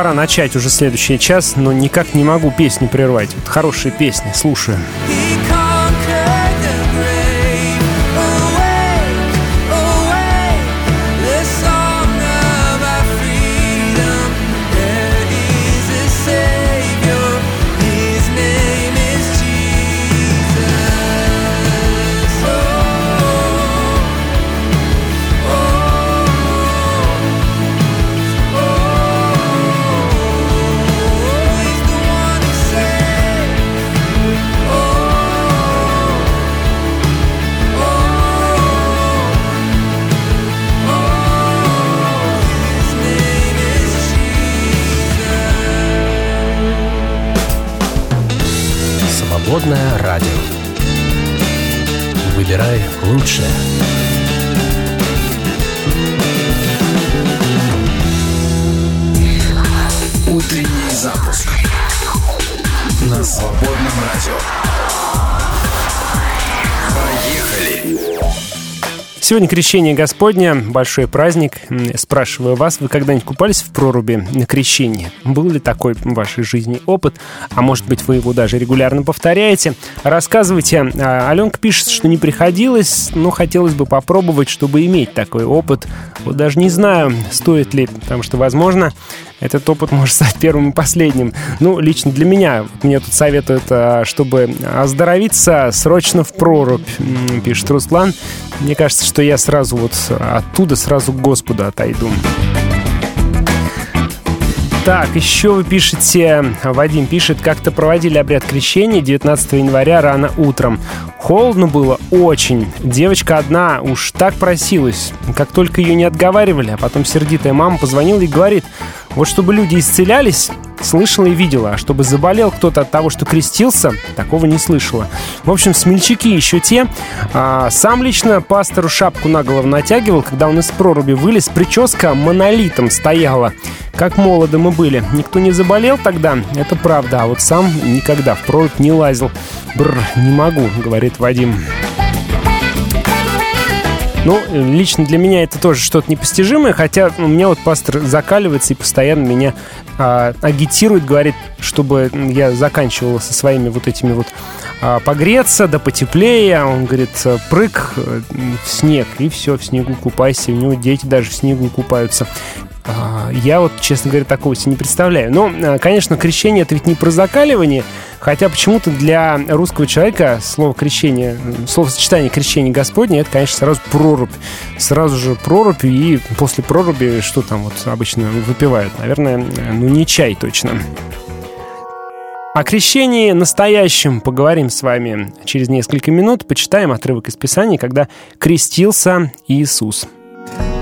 пора начать уже следующий час, но никак не могу песню прервать. Вот хорошие песни, слушаем. Слушаем. Свободное радио. Выбирай лучшее. Утренний запуск на свободном радио. Поехали! Сегодня крещение Господня, большой праздник. Спрашиваю вас, вы когда-нибудь купались в проруби на крещение? Был ли такой в вашей жизни опыт? А может быть, вы его даже регулярно повторяете? Рассказывайте. А, Аленка пишет, что не приходилось, но хотелось бы попробовать, чтобы иметь такой опыт. Вот даже не знаю, стоит ли, потому что, возможно, этот опыт может стать первым и последним. Ну, лично для меня. Мне тут советуют, а, чтобы оздоровиться, срочно в прорубь, пишет Руслан. Мне кажется, что я сразу вот оттуда сразу к Господу отойду. Так, еще вы пишете, Вадим пишет, как-то проводили обряд крещения 19 января рано утром. Холодно было очень. Девочка одна уж так просилась. Как только ее не отговаривали, а потом сердитая мама позвонила и говорит, вот чтобы люди исцелялись, слышала и видела, а чтобы заболел кто-то от того, что крестился, такого не слышала. В общем, смельчаки еще те. А, сам лично пастору шапку на голову натягивал, когда он из проруби вылез, прическа монолитом стояла. Как молоды мы были. Никто не заболел тогда, это правда, а вот сам никогда в прорубь не лазил. Бррр, не могу, говорит Вадим. Ну, лично для меня это тоже что-то непостижимое, хотя у меня вот пастор закаливается и постоянно меня а, агитирует, говорит, чтобы я заканчивал со своими вот этими вот а, погреться, да потеплее. Он говорит, прыг э, в снег, и все, в снегу купайся. У него дети даже в снегу купаются. А, Я вот, честно говоря, такого себе не представляю. Но, а, конечно, крещение это ведь не про закаливание, хотя почему-то для русского человека слово крещение, м, словосочетание крещение Господне, это, конечно, сразу прорубь. Сразу же прорубь, и после проруби что там вот обычно выпивают? Наверное, ну не чай точно. О крещении настоящем поговорим с вами через несколько минут. Почитаем отрывок из Писания, когда крестился Иисус. You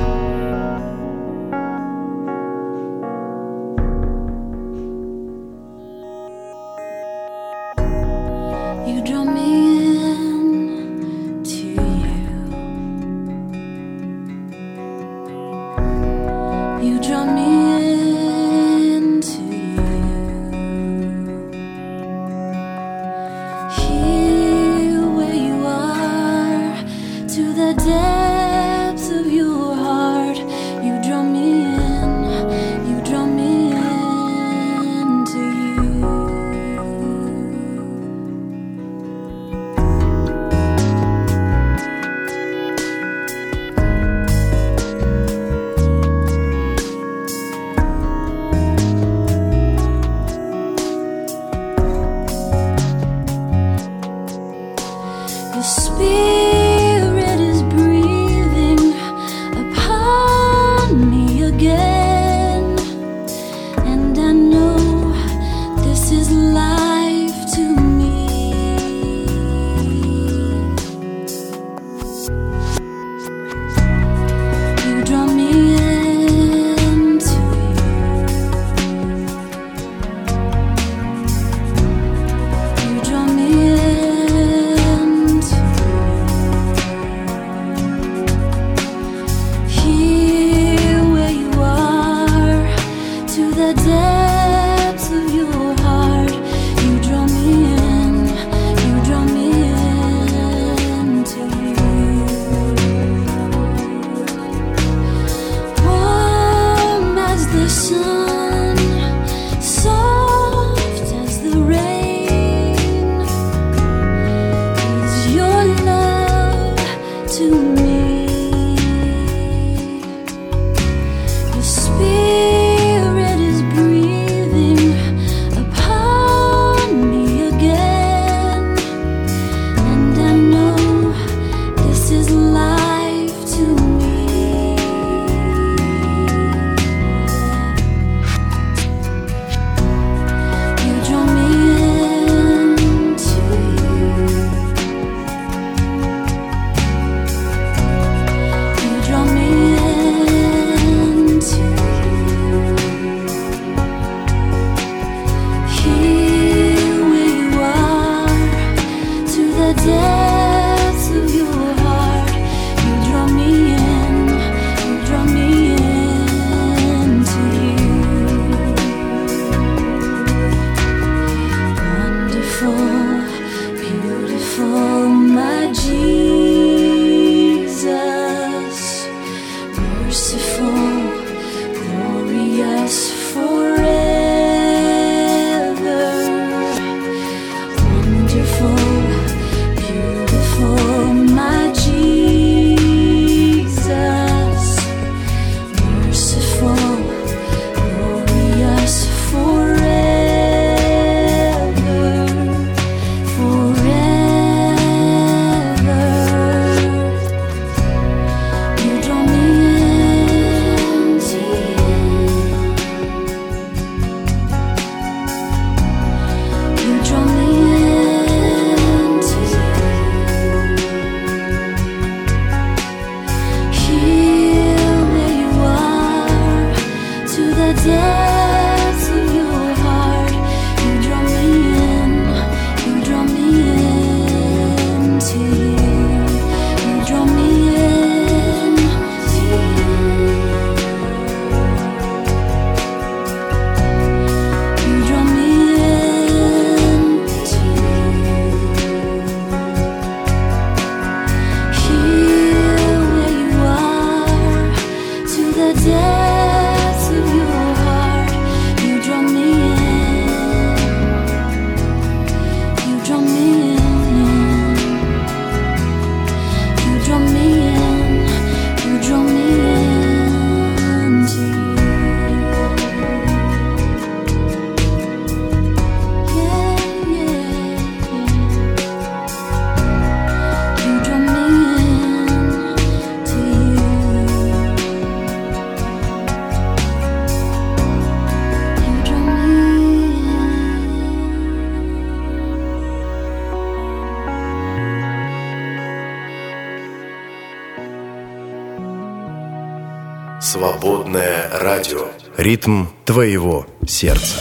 Ритм твоего сердца.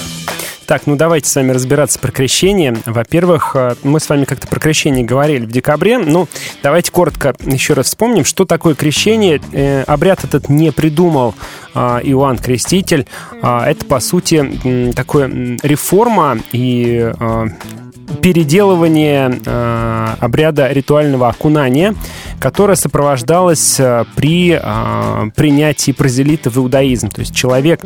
Так, ну давайте с вами разбираться про крещение. Во-первых, э, мы с вами как-то про крещение говорили в декабре. Ну, давайте коротко еще раз вспомним, что такое крещение. Э, Обряд этот не придумал а, Иоанн Креститель. Это, по сути, м, реформа и переделывание э, обряда ритуального окунания, которое сопровождалось э, при э, принятии прозелита в иудаизм. То есть человек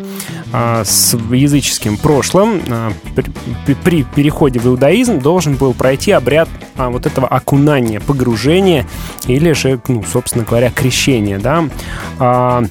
э, с языческим прошлым э, при, при переходе в иудаизм должен был пройти обряд а, вот этого окунания, погружения или же, ну, собственно говоря, крещения, да. А,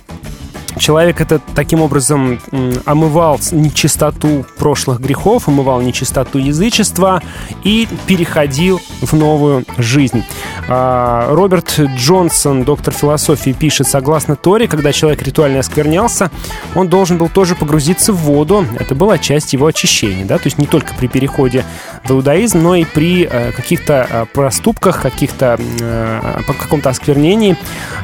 Человек это таким образом омывал нечистоту прошлых грехов, омывал нечистоту язычества и переходил в новую жизнь. А, Роберт Джонсон, доктор философии, пишет, согласно Торе, когда человек ритуально осквернялся, он должен был тоже погрузиться в воду. Это была часть его очищения, да, то есть не только при переходе в иудаизм, но и при э, каких-то э, проступках, каких-то э, по каком-то осквернении.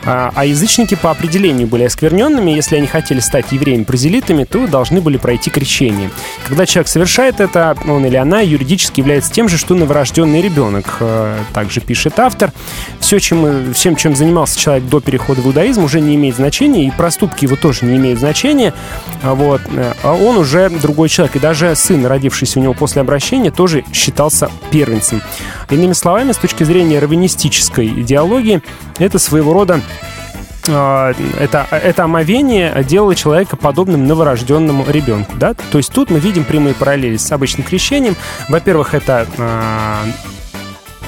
А а язычники по определению были оскверненными. Если они хотели стать евреями-прозелитами, то должны были пройти крещение. Когда человек совершает это, он или она юридически является тем же, что новорожденный ребенок. Э, Также пишет автор. Все, чем, мы- всем, чем занимался человек до перехода в иудаизм, уже не имеет значения, и проступки его тоже не имеют значения. А Вот. э, А он уже другой человек. И даже сын, родившийся у него после обращения, тоже считался первенцем. Иными словами, с точки зрения раввинистической идеологии, это своего рода это, это омовение делало человека подобным новорожденному ребенку. Да? То есть тут мы видим прямые параллели с обычным крещением. Во-первых, это а,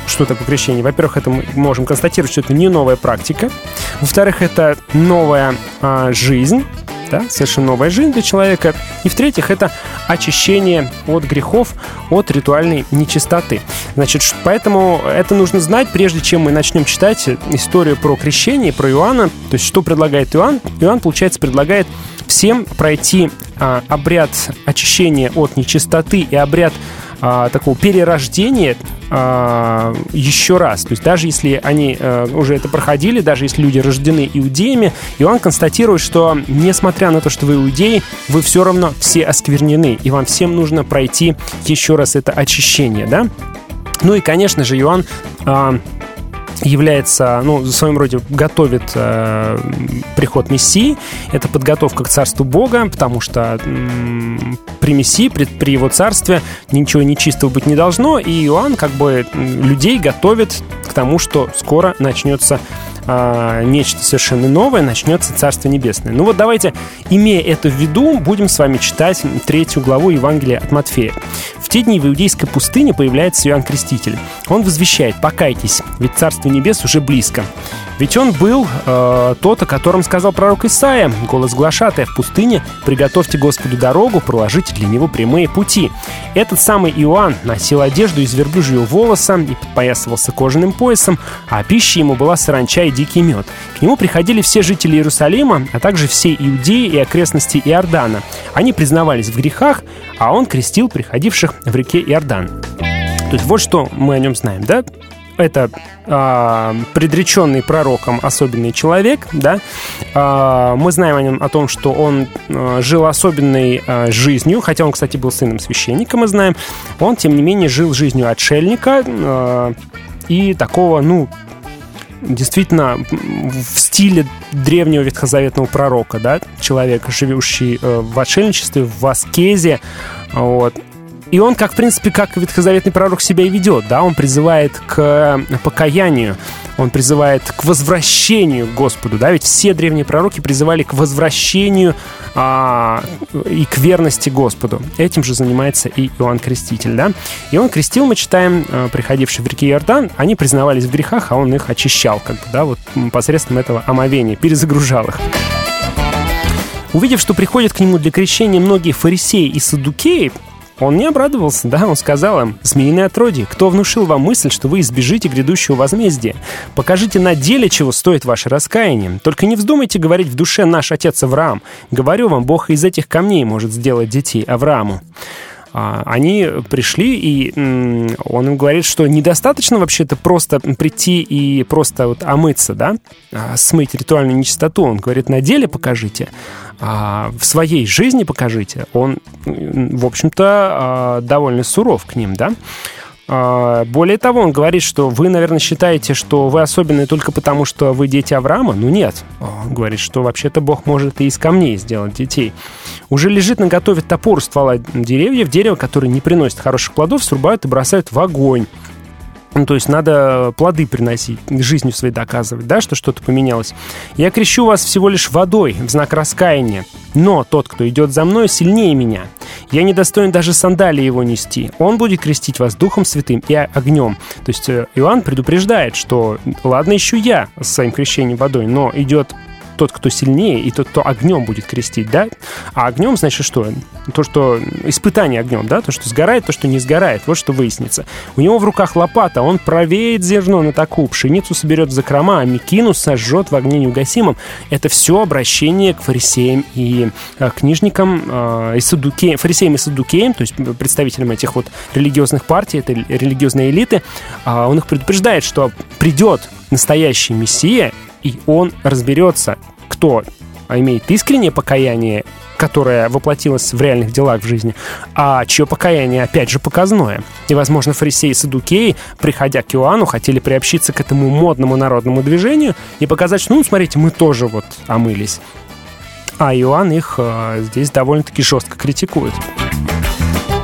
что такое крещение? Во-первых, это мы можем констатировать, что это не новая практика. Во-вторых, это новая а, жизнь, да, совершенно новая жизнь для человека. И в-третьих, это очищение от грехов, от ритуальной нечистоты. Значит, поэтому это нужно знать, прежде чем мы начнем читать историю про крещение, про Иоанна. То есть, что предлагает Иоанн? Иоанн, получается, предлагает всем пройти а, обряд очищения от нечистоты и обряд а, такого перерождения а, еще раз. То есть даже если они а, уже это проходили, даже если люди рождены иудеями, Иоанн констатирует, что несмотря на то, что вы иудеи, вы все равно все осквернены, и вам всем нужно пройти еще раз это очищение, да? Ну и, конечно же, Иоанн а, является, ну, в своем роде готовит э, приход Мессии. Это подготовка к Царству Бога, потому что м, при Мессии, при, при его царстве ничего нечистого быть не должно, и Иоанн как бы людей готовит к тому, что скоро начнется а, нечто совершенно новое, начнется Царство Небесное. Ну вот давайте, имея это в виду, будем с вами читать третью главу Евангелия от Матфея. В те дни в иудейской пустыне появляется Иоанн Креститель. Он возвещает, покайтесь, ведь Царство Небес уже близко. Ведь он был э, тот, о котором сказал пророк Исаия, голос глашатая в пустыне, приготовьте Господу дорогу, проложите для него прямые пути. Этот самый Иоанн носил одежду из верблюжьего волоса и подпоясывался кожаным поясом, а пищей ему была саранча и дикий мед. К нему приходили все жители Иерусалима, а также все иудеи и окрестности Иордана. Они признавались в грехах, а он крестил приходивших в реке Иордан. То есть вот что мы о нем знаем, да? Это а, предреченный пророком особенный человек, да. А, мы знаем о нем о том, что он а, жил особенной а, жизнью, хотя он, кстати, был сыном священника, мы знаем. Он, тем не менее, жил жизнью отшельника а, и такого, ну, действительно в стиле древнего ветхозаветного пророка, да, человек, живущий э, в отшельничестве, в аскезе, вот. И он, как, в принципе, как ветхозаветный пророк себя и ведет, да, он призывает к покаянию, он призывает к возвращению к Господу, да, ведь все древние пророки призывали к возвращению а, и к верности Господу. Этим же занимается и Иоанн Креститель, да. И он крестил, мы читаем, а, приходивший в реке Иордан, они признавались в грехах, а он их очищал, как бы, да, вот посредством этого омовения, перезагружал их. Увидев, что приходят к нему для крещения многие фарисеи и садукеи, он не обрадовался, да, он сказал им, «Змеиное отродье, кто внушил вам мысль, что вы избежите грядущего возмездия? Покажите на деле, чего стоит ваше раскаяние. Только не вздумайте говорить в душе наш отец Авраам. Говорю вам, Бог из этих камней может сделать детей Аврааму». А, они пришли, и он им говорит, что недостаточно вообще-то просто прийти и просто вот омыться, да, а, смыть ритуальную нечистоту. Он говорит, на деле покажите, а в своей жизни покажите. Он, в общем-то, довольно суров к ним, да. А, Более того, он говорит, что вы, наверное, считаете, что вы особенные только потому, что вы дети Авраама. Ну нет. Он говорит, что вообще-то Бог может и из камней сделать детей. Уже лежит на готове топор ствола деревьев. Дерево, которое не приносит хороших плодов, срубают и бросают в огонь. Ну, то есть надо плоды приносить, жизнью своей доказывать, да, что что-то поменялось. «Я крещу вас всего лишь водой в знак раскаяния, но тот, кто идет за мной, сильнее меня. Я не достоин даже сандалии его нести. Он будет крестить вас Духом Святым и огнем». То есть э, Иоанн предупреждает, что ладно еще я с своим крещением водой, но идет тот, кто сильнее, и тот, кто огнем будет крестить, да? А огнем, значит, что? То, что испытание огнем, да? То, что сгорает, то, что не сгорает. Вот что выяснится. У него в руках лопата, он провеет зерно на таку, пшеницу соберет в закрома, а мекину сожжет в огне неугасимом. Это все обращение к фарисеям и э, книжникам, э, и садукеям, фарисеям и садукеям, то есть представителям этих вот религиозных партий, этой религиозной элиты. А он их предупреждает, что придет настоящий мессия, и он разберется, кто имеет искреннее покаяние, которое воплотилось в реальных делах в жизни, а чье покаяние, опять же, показное. И, возможно, фарисеи и садукеи, приходя к Иоанну, хотели приобщиться к этому модному народному движению и показать, что, ну, смотрите, мы тоже вот омылись. А Иоанн их э, здесь довольно-таки жестко критикует.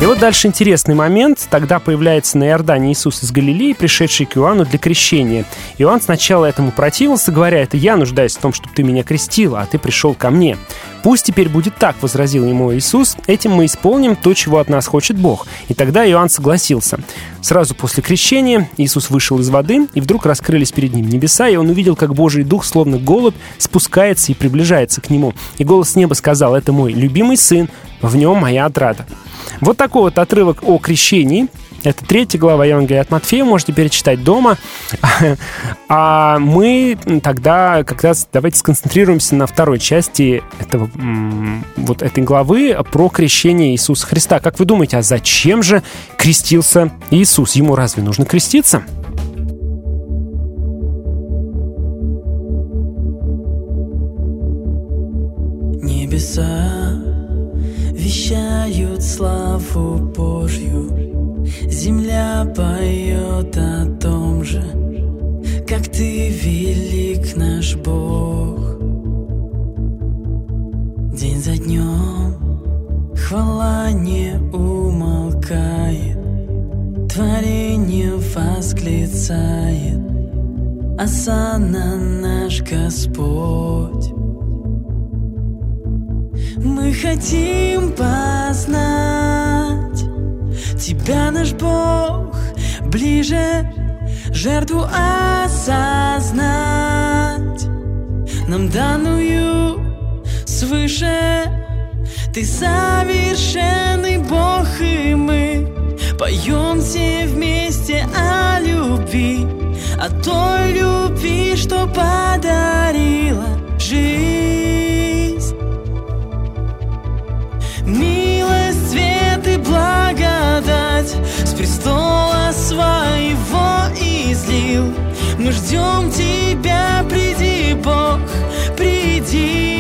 И вот дальше интересный момент. Тогда появляется на Иордане Иисус из Галилеи, пришедший к Иоанну для крещения. Иоанн сначала этому противился, говоря, это я нуждаюсь в том, чтобы ты меня крестил, а ты пришел ко мне. Пусть теперь будет так, возразил ему Иисус, этим мы исполним то, чего от нас хочет Бог. И тогда Иоанн согласился. Сразу после крещения Иисус вышел из воды, и вдруг раскрылись перед ним небеса, и он увидел, как Божий Дух, словно голубь, спускается и приближается к нему. И голос неба сказал, это мой любимый сын, в нем моя отрада. Вот такой вот отрывок о крещении. Это третья глава Евангелия от Матфея, можете перечитать дома. [LAUGHS] А мы тогда как раз давайте сконцентрируемся на второй части этого, вот этой главы про крещение Иисуса Христа. Как вы думаете, а зачем же крестился Иисус? Ему разве нужно креститься? Небеса вещают славу Божью, Земля поет о том же, как ты велик наш Бог. День за днем хвала не умолкает, Творение восклицает, Асана наш Господь. Мы хотим познать Тебя, наш Бог, ближе Жертву осознать. Нам данную свыше Ты совершенный Бог, и мы Поем все вместе о любви О той любви, что подарила жизнь благодать С престола своего излил. Мы ждем тебя, приди, Бог, приди.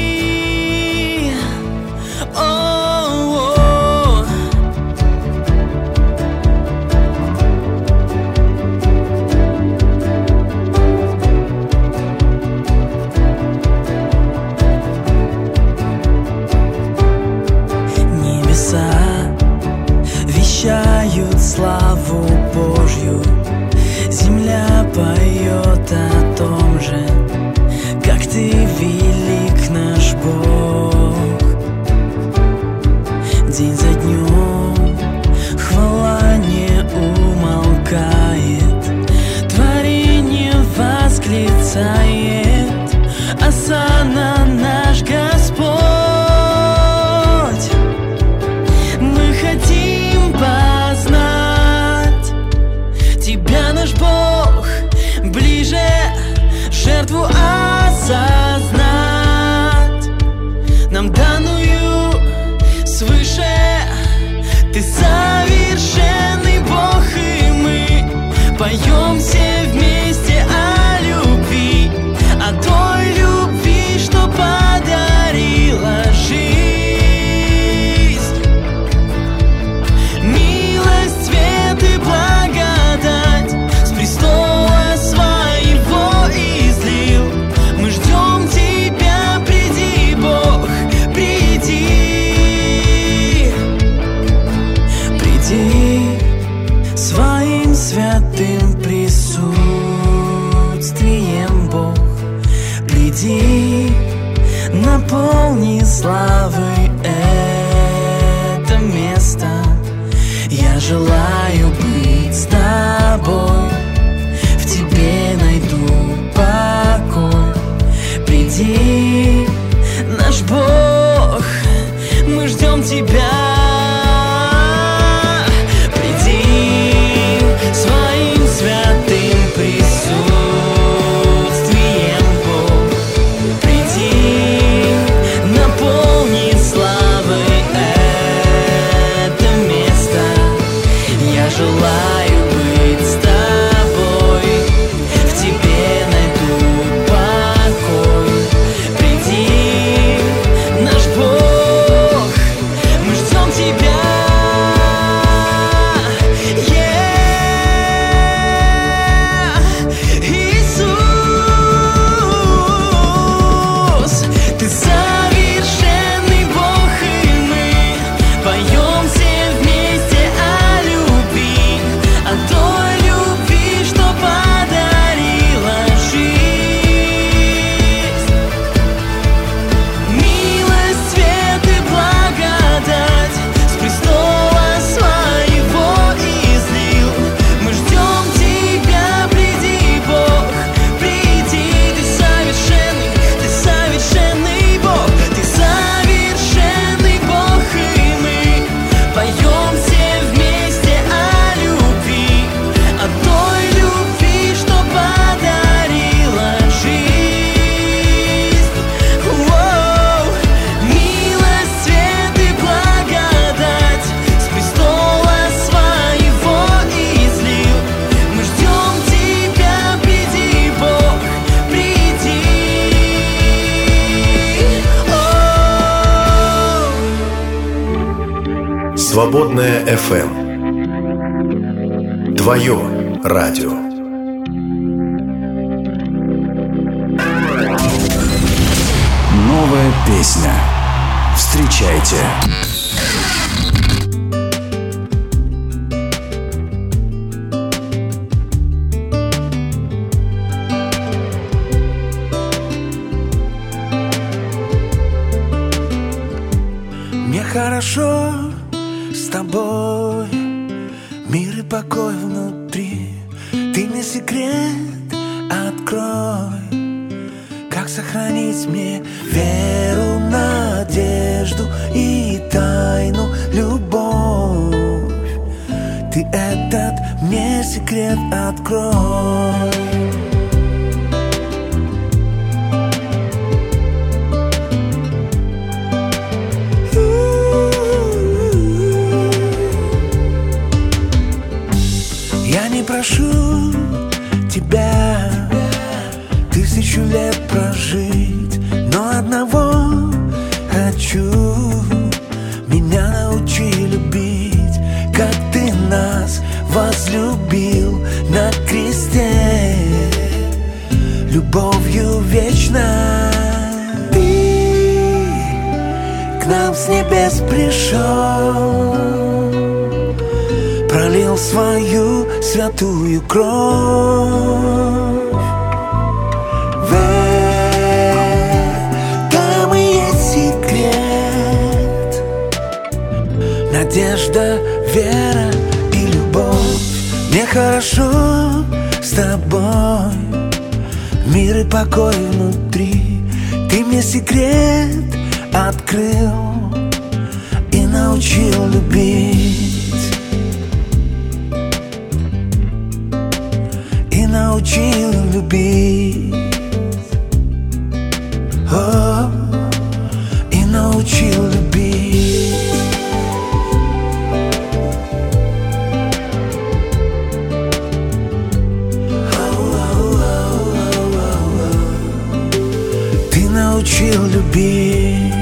Научил любить.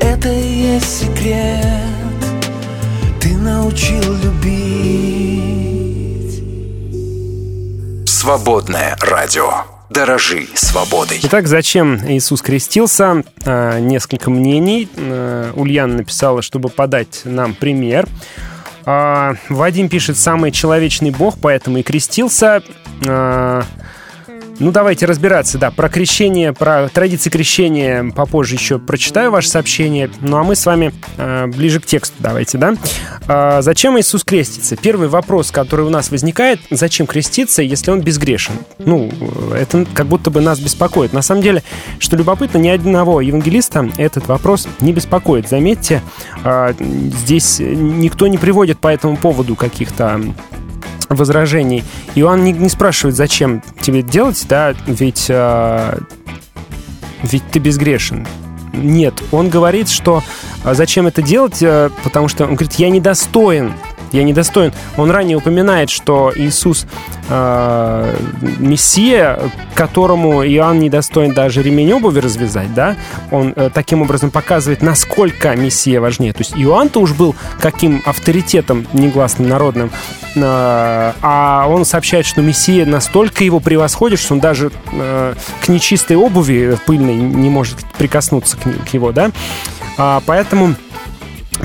Это и есть секрет. Ты научил любить. Свободное радио. Дорожи свободой. Итак, зачем Иисус крестился? А, Несколько мнений. А, Ульяна написала, чтобы подать нам пример. А, Вадим пишет, самый человечный бог, поэтому и крестился. Ну, давайте разбираться, да, про крещение, про традиции крещения попозже еще прочитаю ваше сообщение. Ну, а мы с вами э, ближе к тексту давайте, да. А, зачем Иисус крестится? Первый вопрос, который у нас возникает, зачем креститься, если он безгрешен? Ну, это как будто бы нас беспокоит. На самом деле, что любопытно, ни одного евангелиста этот вопрос не беспокоит. Заметьте, а, здесь никто не приводит по этому поводу каких-то возражений. Иоанн не, не спрашивает, зачем тебе это делать, да, ведь, э, ведь ты безгрешен. Нет, он говорит, что а, зачем это делать, э, потому что он говорит, я недостоин, я недостоин. Он ранее упоминает, что Иисус э, Мессия, которому Иоанн недостоин даже ремень обуви развязать, да, он э, таким образом показывает, насколько Мессия важнее. То есть Иоанн-то уж был каким авторитетом негласным народным, э, а он сообщает, что Мессия настолько его превосходит, что он даже э, к нечистой обуви пыльной не может прикоснуться к, к его, да. А, поэтому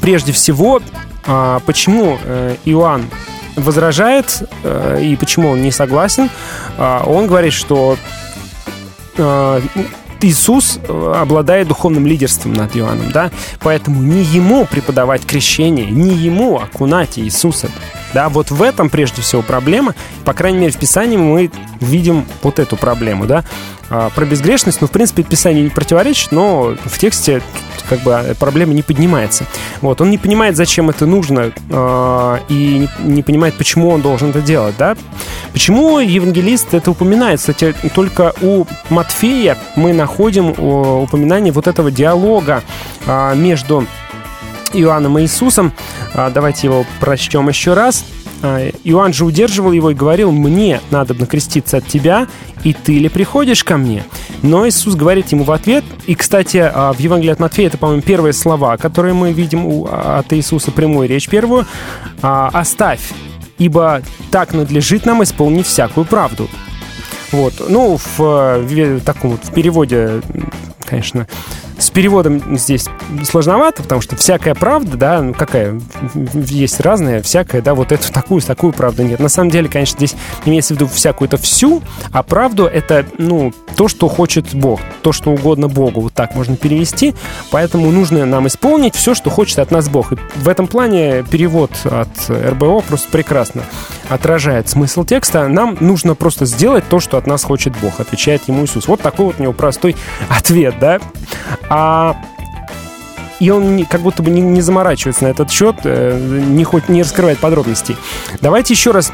прежде всего, а, почему э, Иоанн возражает э, и почему он не согласен, А, он говорит, что э, Иисус обладает духовным лидерством над Иоанном, да, поэтому не ему преподавать крещение, не ему окунать Иисуса, да, вот в этом прежде всего проблема, по крайней мере в Писании мы видим вот эту проблему, да, А, про безгрешность, ну, в принципе, Писание не противоречит, но в тексте как бы э, проблема не поднимается. Вот, он не понимает, зачем это нужно, э, и не, понимает, почему он должен это делать, да? Почему евангелист это упоминает? Кстати, только у Матфея мы находим упоминание вот этого диалога между Иоанном Иисусом. А, Давайте его прочтем еще раз. А, Иоанн же удерживал его и говорил, «Мне надо креститься от тебя, и ты ли приходишь ко мне?» Но Иисус говорит ему в ответ, и, кстати, а, в Евангелии от Матфея это, по-моему, первые слова, которые мы видим от Иисуса, прямую речь первую, «Оставь, ибо так надлежит нам исполнить всякую правду». Вот. Ну, в, э, ве- таком вот в переводе, конечно, с переводом здесь сложновато, потому что всякая правда, да, ну какая, есть разная, всякая, да, вот эту такую, такую правду нет. На самом деле, конечно, здесь имеется в виду всякую это всю, а правду это, ну, то, что хочет Бог, то, что угодно Богу, вот так можно перевести, поэтому нужно нам исполнить все, что хочет от нас Бог. И в этом плане перевод от РБО просто прекрасно отражает смысл текста. Нам нужно просто сделать то, что от нас хочет Бог, отвечает ему Иисус. Вот такой вот у него простой [LAUGHS] ответ, да. А и он как будто бы не, не заморачивается на этот счет, э, не, хоть, не раскрывает подробностей. Давайте еще раз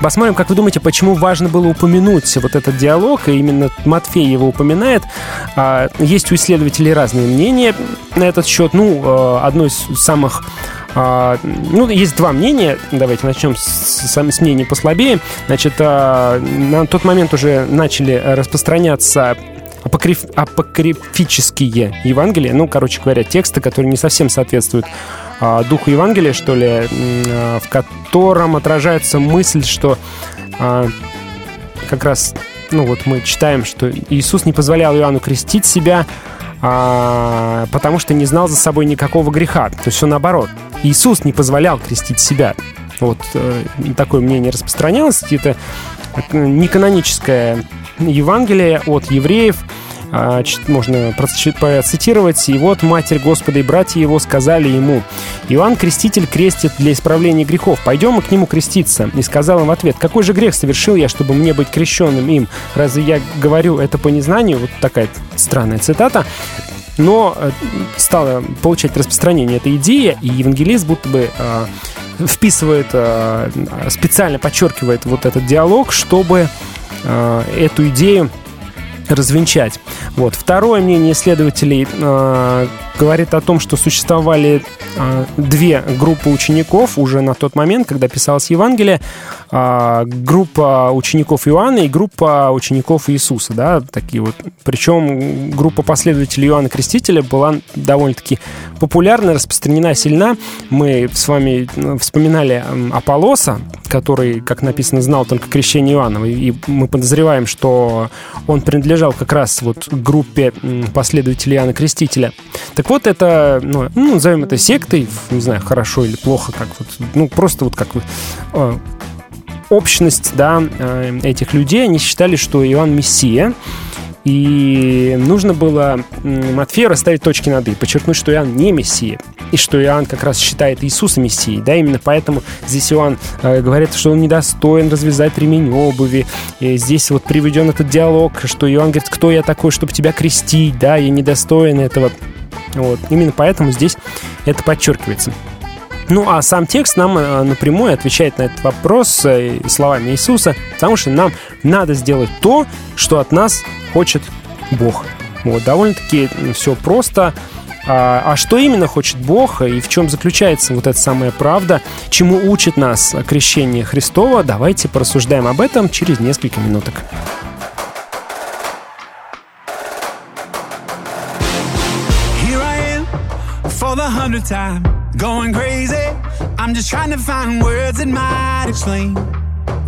Посмотрим, как вы думаете, почему важно было упомянуть вот этот диалог, и именно Матфей его упоминает. А, Есть у исследователей разные мнения на этот счет. Ну, э, одно из самых... а, Ну, есть два мнения. Давайте начнем с, с, мнений послабее. Значит, а, на тот момент уже начали распространяться апокриф- апокрифические Евангелия, ну, короче говоря, тексты, которые не совсем соответствуют духа Евангелия, что ли, а, в котором отражается мысль, что а, как раз, ну вот мы читаем, что Иисус не позволял Иоанну крестить себя, а, потому что не знал за собой никакого греха. То есть все наоборот. Иисус не позволял крестить себя. Вот э, такое мнение распространялось. Это э, неканоническое Евангелие от евреев. А, Можно проци- процитировать. «И вот Матерь Господа и братья его сказали ему, Иоанн Креститель крестит для исправления грехов. Пойдем мы к нему креститься». И сказал им в ответ, «Какой же грех совершил я, чтобы мне быть крещенным им? Разве я говорю это по незнанию?» Вот такая странная цитата. Но э, стала получать распространение эта идея, и евангелист будто бы э, вписывает, э, специально подчеркивает вот этот диалог, чтобы э, эту идею развенчать. Вот. Второе мнение исследователей э, говорит о том, что существовали э, две группы учеников уже на тот момент, когда писалось Евангелие. Э, группа учеников Иоанна и группа учеников Иисуса. Да, такие вот. Причем группа последователей Иоанна Крестителя была довольно-таки популярна, распространена, сильна. Мы с вами э, вспоминали Аполлоса, который, как написано, знал только крещение Иоанна. И мы подозреваем, что он принадлежал как раз вот группе последователей Иоанна Крестителя. Так вот, это, ну, ну, назовем это сектой, не знаю, хорошо или плохо, как вот, ну, просто вот как э, общность, да, э, этих людей, они считали, что Иоанн Мессия, и нужно было Матфею расставить точки над «и», подчеркнуть, что Иоанн не Мессия, и что Иоанн как раз считает Иисуса Мессией, да, именно поэтому здесь Иоанн э, говорит, что он недостоин развязать ремень обуви, и здесь вот приведен этот диалог, что Иоанн говорит, кто я такой, чтобы тебя крестить, да, я недостоин этого, вот, именно поэтому здесь это подчеркивается. Ну, а сам текст нам э, напрямую отвечает на этот вопрос э, словами Иисуса, потому что нам надо сделать то, что от нас хочет Бог. Вот, довольно-таки все просто. А, а что именно хочет Бог и в чем заключается вот эта самая правда, чему учит нас крещение Христова, давайте порассуждаем об этом через несколько минуток.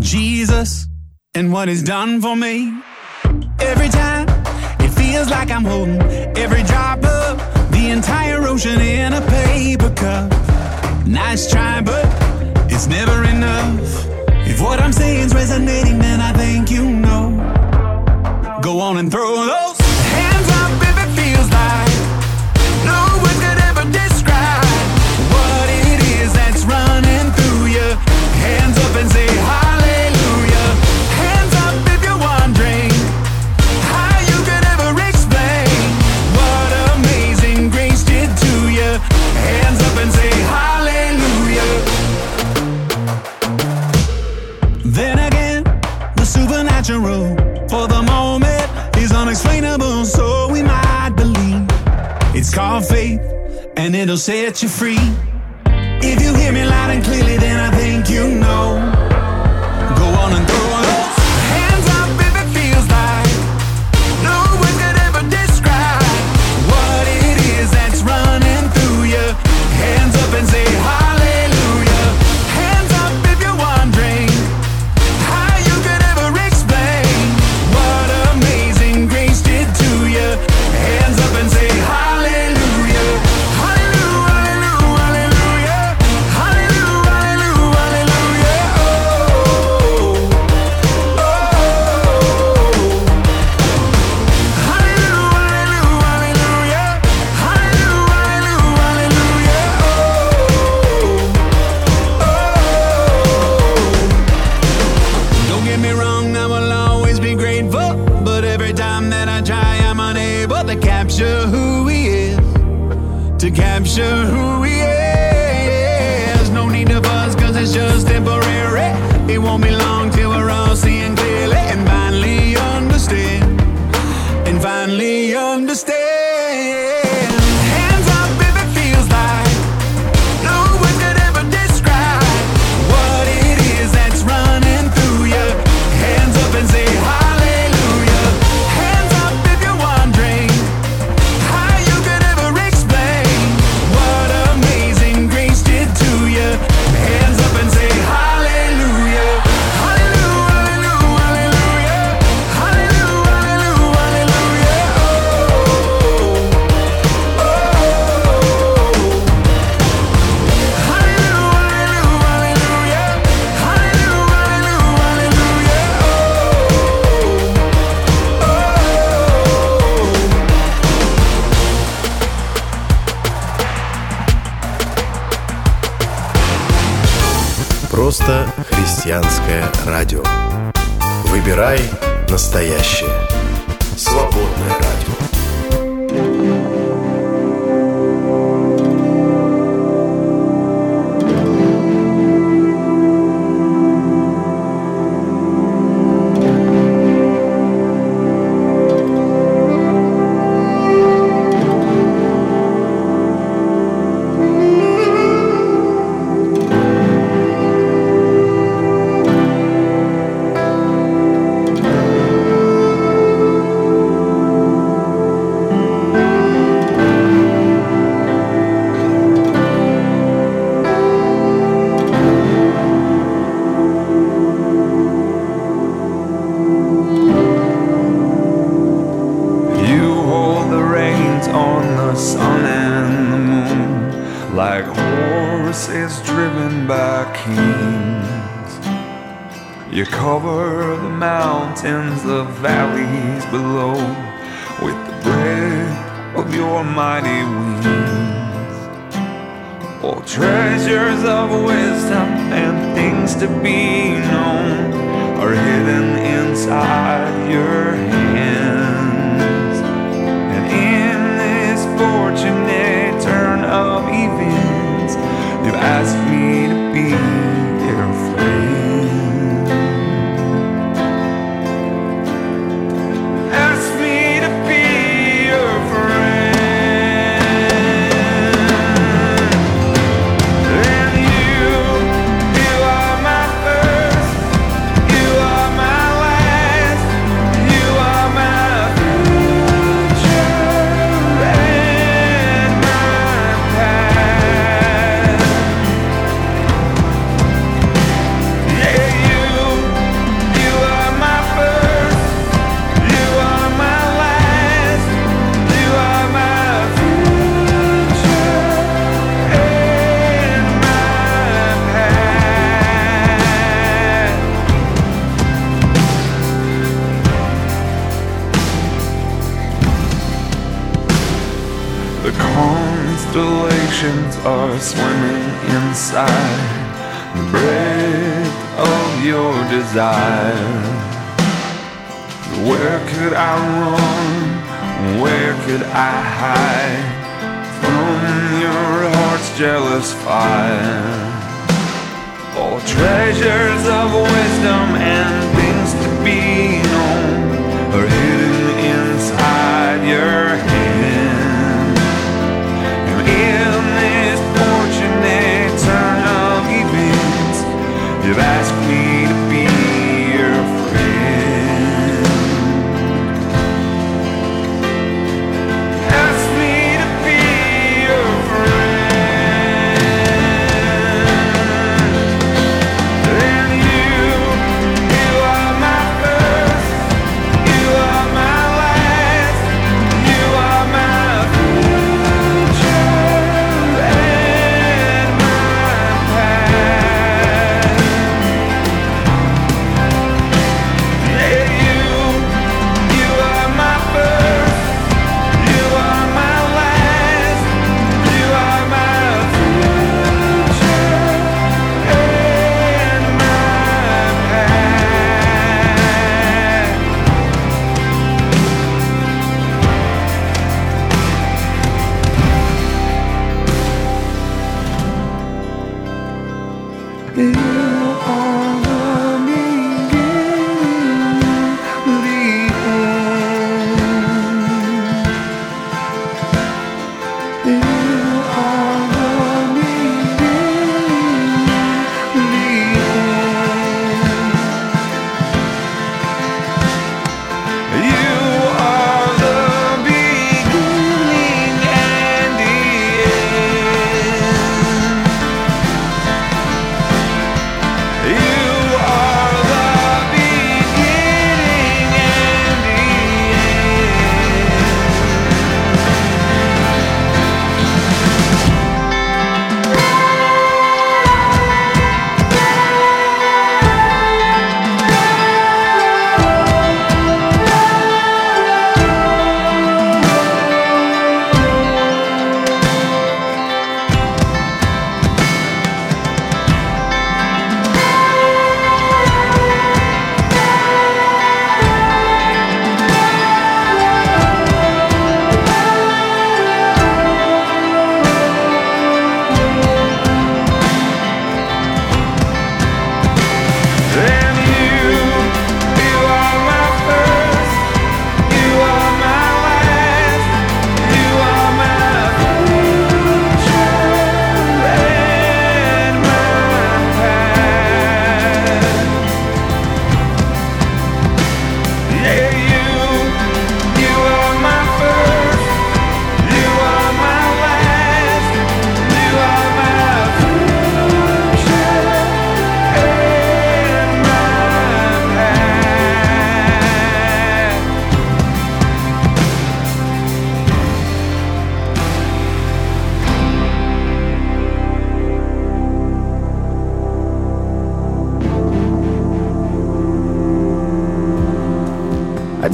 Jesus and what He's done for me. Every time it feels like I'm holding every drop of the entire ocean in a paper cup. Nice try, but it's never enough. If what I'm saying's resonating, then I think you know. Go on and throw those Called faith, and it'll set you free. If you hear me loud and clearly, then I think you know. Go on and throw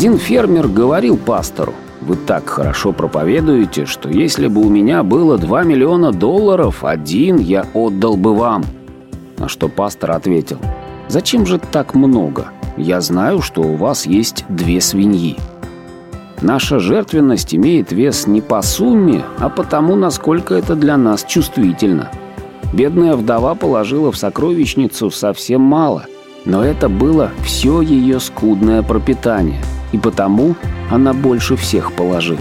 Один фермер говорил пастору, «Вы так хорошо проповедуете, что если бы у меня было 2 миллиона долларов, один я отдал бы вам». На что пастор ответил, «Зачем же так много? Я знаю, что у вас есть две свиньи». Наша жертвенность имеет вес не по сумме, а по тому, насколько это для нас чувствительно. Бедная вдова положила в сокровищницу совсем мало, но это было все ее скудное пропитание, и потому она больше всех положила.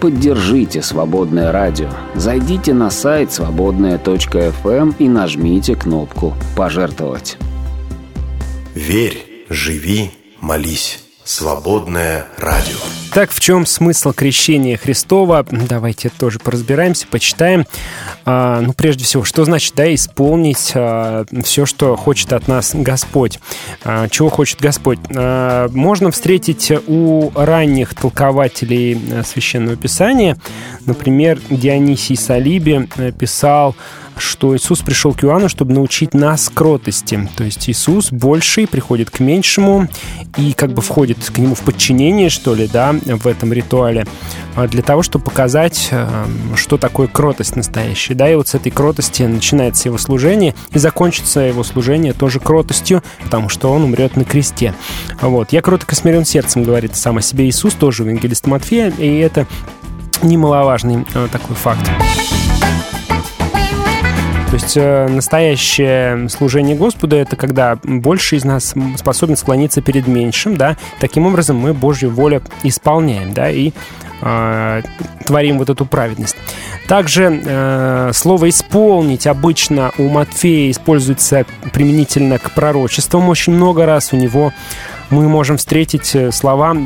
Поддержите «Свободное радио». Зайдите на сайт свободная.фм и нажмите кнопку «Пожертвовать». Верь, живи, молись. Свободное радио. Так, в чем смысл крещения Христова? Давайте тоже поразбираемся, почитаем. А, ну, прежде всего, что значит, да, исполнить а, все, что хочет от нас Господь. А, чего хочет Господь? А, можно встретить у ранних толкователей а, Священного Писания. Например, Дионисий Салиби э, писал что Иисус пришел к Иоанну, чтобы научить нас кротости. То есть Иисус больший приходит к меньшему и как бы входит к нему в подчинение, что ли, да, в этом ритуале, а для того, чтобы показать, э, что такое кротость настоящая. Да, и вот с этой кротости начинается его служение, и закончится его служение тоже кротостью, потому что он умрет на кресте. Вот. «Я кроток и смирен сердцем», говорит сам о себе Иисус, тоже в Евангелист Матфея, и это немаловажный э, такой факт. То есть э, настоящее служение Господу это когда больше из нас способен склониться перед меньшим, да. Таким образом мы Божью волю исполняем, да, и э, творим вот эту праведность. Также э, слово «исполнить» обычно у Матфея используется применительно к пророчествам очень много раз. У него мы можем встретить э, слова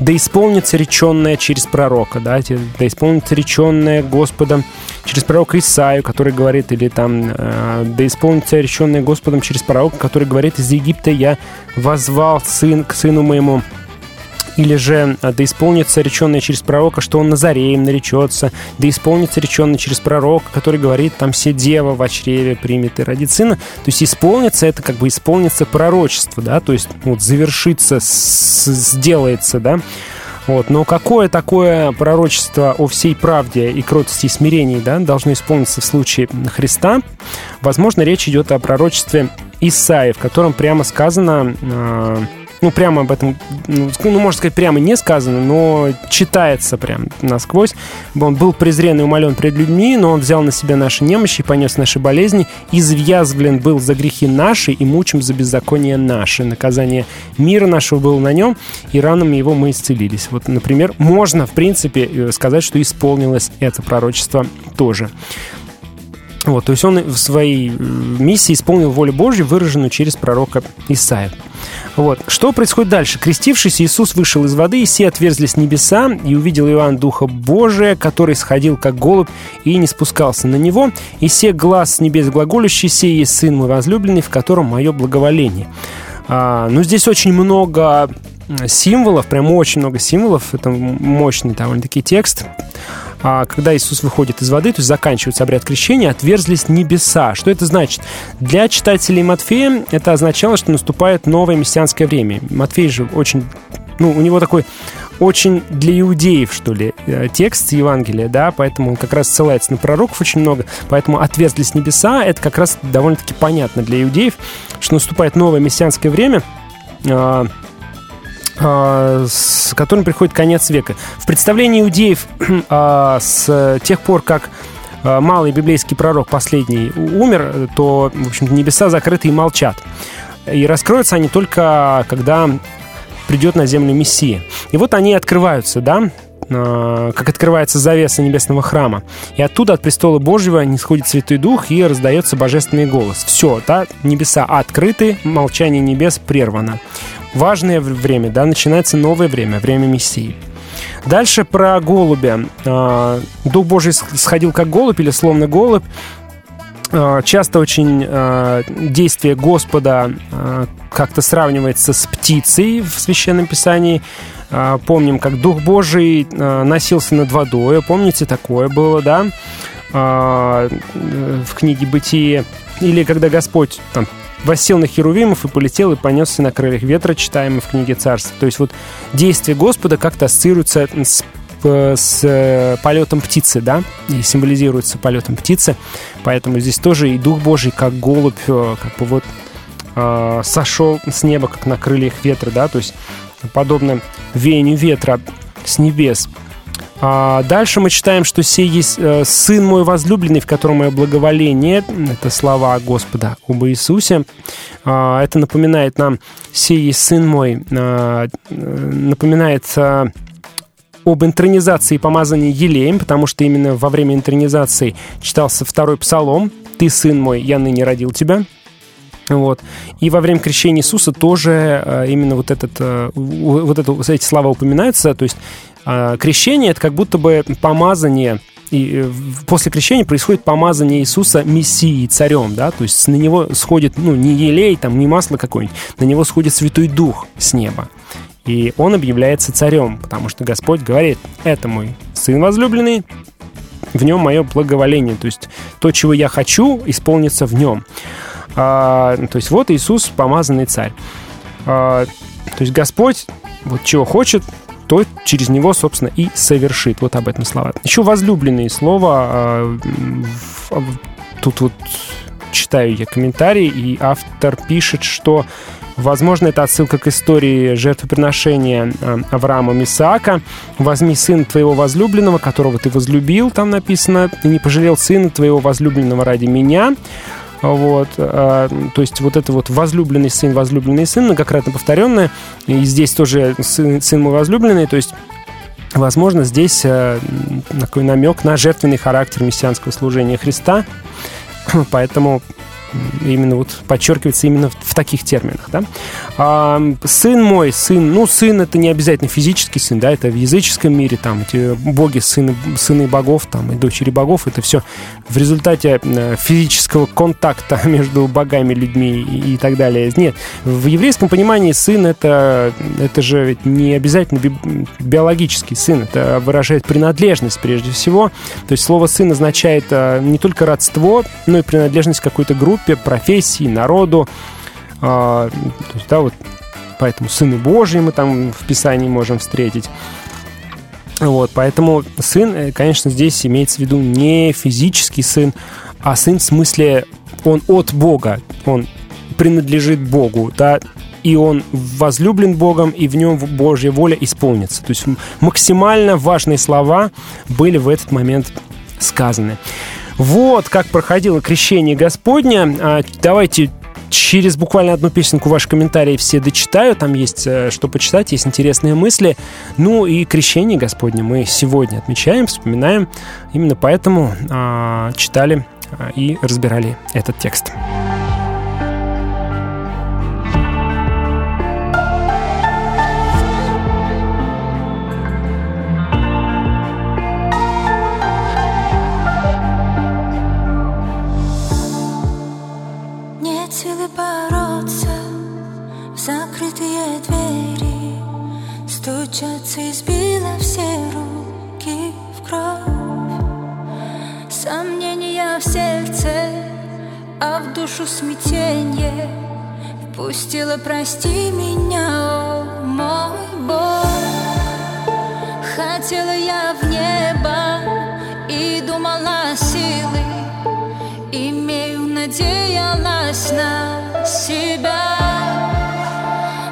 да исполнится реченное через пророка, да, да исполнится реченное Господом через пророка Исаию, который говорит, или там, э, да исполнится реченное Господом через пророка, который говорит, из Египта я возвал сын к сыну моему, или же э, да исполнится реченное через пророка, что он Назареем наречется, да исполнится реченное через пророка, который говорит, там все дева в чреве примет и родит сына. То есть исполнится это как бы исполнится пророчество, да, то есть вот завершится, сделается, да. Вот. Но какое такое пророчество о всей правде и кротости и смирении да, должно исполниться в случае Христа? Возможно, речь идет о пророчестве Исаи, в котором прямо сказано, э, ну, прямо об этом, ну, ну, можно сказать, прямо не сказано, но читается прям насквозь. Он был презрен и умолен пред людьми, но он взял на себя наши немощи и понес наши болезни, извъязвлен был за грехи наши и мучим за беззаконие наши. Наказание мира нашего было на нем, и ранами его мы исцелились. Вот, например, можно, в принципе, э, сказать, что исполнилось это пророчество тоже. Вот, то есть он в своей миссии исполнил волю Божью, выраженную через пророка Исаия. Вот. Что происходит дальше? Крестившись, Иисус вышел из воды, и все отверзлись небеса, и увидел Иоанн Духа Божия, который сходил как голубь и не спускался на него, и все глаз с небес глаголющий, сей есть Сын мой возлюбленный, в котором мое благоволение. А, ну, здесь очень много символов, прям очень много символов. Это мощный довольно-таки текст. А когда Иисус выходит из воды, то есть заканчивается обряд крещения, отверзлись небеса. Что это значит? Для читателей Матфея это означало, что наступает новое мессианское время. Матфей же очень... Ну, у него такой очень для иудеев, что ли, э, текст Евангелия, да, поэтому он как раз ссылается на пророков очень много, поэтому «отверзлись небеса» — это как раз довольно-таки понятно для иудеев, что наступает новое мессианское время, а, с которым приходит конец века. В представлении иудеев [CLEARS THROAT] а, с тех пор, как а, малый библейский пророк последний умер, то, в общем небеса закрыты и молчат. И раскроются они только, когда придет на землю Мессия. И вот они открываются, да, а, как открывается завеса небесного храма. И оттуда, от престола Божьего, не сходит Святой Дух и раздается божественный голос. Все, да, небеса открыты, молчание небес прервано. Важное время, да, начинается новое время, время Мессии. Дальше про голубя. А, Дух Божий сходил как голубь или словно голубь. А, Часто очень а, действие Господа как-то сравнивается с птицей в Священном Писании. Помним, как Дух Божий носился над водой. Помните, такое было, да? А, В книге «Бытие». Или когда Господь там, воссел на херувимов и полетел и понесся на крыльях ветра, читаемый в книге царств. То есть вот действие Господа как-то ассоциируется с п- с э, полетом птицы, да, и символизируется полетом птицы, поэтому здесь тоже и Дух Божий, как голубь, э, как бы вот э, сошел с неба, как на крыльях ветра, да, то есть подобно веянию ветра с небес. А дальше мы читаем, что сей есть э, Сын мой возлюбленный, в котором мое благоволение. Это слова Господа об Иисусе. А, это напоминает нам, сей есть Сын мой, а, напоминает об интронизации и помазании елеем, потому что именно во время интронизации читался второй псалом «Ты, сын мой, я ныне родил тебя». Вот. И во время крещения Иисуса тоже э, именно вот, этот, э, вот это, эти слова упоминаются. То есть крещение — это как будто бы помазание и э, после крещения происходит помазание Иисуса Мессией, царем, да, то есть на него сходит, ну, не елей, там, не масло какое-нибудь, на него сходит Святой Дух с неба. И он объявляется царем, потому что Господь говорит, это мой сын возлюбленный, в нем мое благоволение. То есть то, чего я хочу, исполнится в нем. А, то есть вот Иисус помазанный царь. А, то есть Господь вот чего хочет, то через него, собственно, и совершит. Вот об этом слова. Еще возлюбленные слова. а, в- Тут вот читаю я комментарий, и автор пишет, что Возможно, это отсылка к истории жертвоприношения э, Авраама Исаака. «Возьми сына твоего возлюбленного, которого ты возлюбил», там написано, «и не пожалел сына твоего возлюбленного ради меня». Вот, э, то есть вот это вот возлюбленный сын, возлюбленный сын, многократно повторенное. И здесь тоже сын, сын мой возлюбленный, то есть Возможно, здесь э, такой намек на жертвенный характер мессианского служения Христа, [CLEARS THROAT] поэтому именно вот подчеркивается именно в, таких терминах, да. А, сын мой, сын, ну, сын это не обязательно физический сын, да, это в языческом мире, там, эти боги, сыны, сыны богов, там, и дочери богов, это все в результате э, физического контакта [LAUGHS] между богами, людьми и, и так далее. Нет, в еврейском понимании сын это, это же ведь не обязательно би- биологический сын, это выражает принадлежность прежде всего. То есть слово сын означает э, не только родство, но и принадлежность к какой-то группе, профессии, народу. А, то есть, да, вот поэтому сыны Божьи мы там в Писании можем встретить. Вот, поэтому сын, э, конечно, здесь имеется в виду не физический сын, а сын в смысле он от Бога, он принадлежит Богу, да, и он возлюблен Богом, и в нем Божья воля исполнится. То есть максимально важные слова были в этот момент сказаны. Вот как проходило крещение Господня. А, Давайте через буквально одну песенку ваши комментарии все дочитаю. Там есть э, что почитать, есть интересные мысли. Ну и крещение Господне мы сегодня отмечаем, вспоминаем. Именно поэтому а, читали а, и разбирали этот текст. Нет а в душу смятенье Впустила, прости меня, о мой Бог Хотела я в небо и думала силы Имею, надеялась на себя